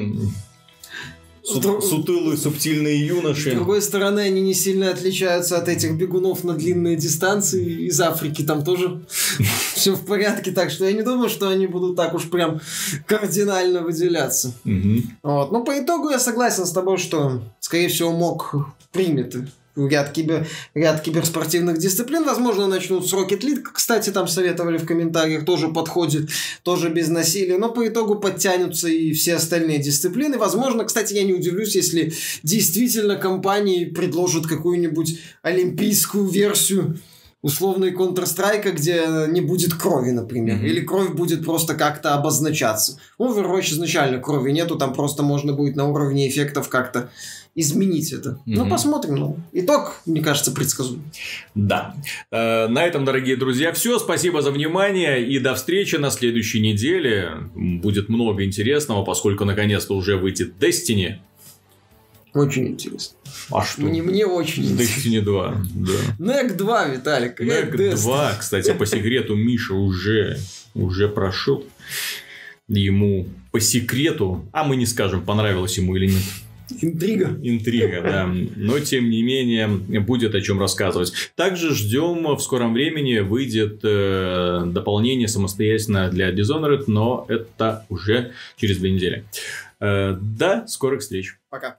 су- С друг- сутылые, субтильные С юноши. другой стороны, они не сильно отличаются от этих бегунов на длинные дистанции из Африки. Там тоже *laughs* все в порядке. Так что я не думаю, что они будут так уж прям кардинально выделяться. Мгм. Вот. Но по итогу я согласен с тобой, что, скорее всего, МОК примет ряд, кибер, ряд киберспортивных дисциплин. Возможно, начнут с Rocket League. Кстати, там советовали в комментариях. Тоже подходит, тоже без насилия. Но по итогу подтянутся и все остальные дисциплины. Возможно, кстати, я не удивлюсь, если действительно компании предложат какую-нибудь олимпийскую версию условной Counter-Strike, где не будет крови, например. Мгм. Или кровь будет просто как-то обозначаться. У Overwatch изначально крови нету, там просто можно будет на уровне эффектов как-то изменить это. Ну, Мгм. посмотрим. Ну, итог, мне кажется, предсказуем. Да. Э, На этом, дорогие друзья, все. Спасибо за внимание и до встречи на следующей неделе. Будет много интересного, поскольку наконец-то уже выйдет Destiny. Очень интересно. А что? Мне, мне очень интересно. Destiny 2, да. NEC 2, Виталик. Destiny. 2, кстати, по секрету Миша уже, уже прошел. Ему по секрету, а мы не скажем, понравилось ему или нет. Интрига. Интрига, да. Но, тем не менее, будет о чем рассказывать. Также ждем в скором времени выйдет э, дополнение самостоятельно для Dishonored, но это уже через две недели. Э, до скорых встреч. Пока.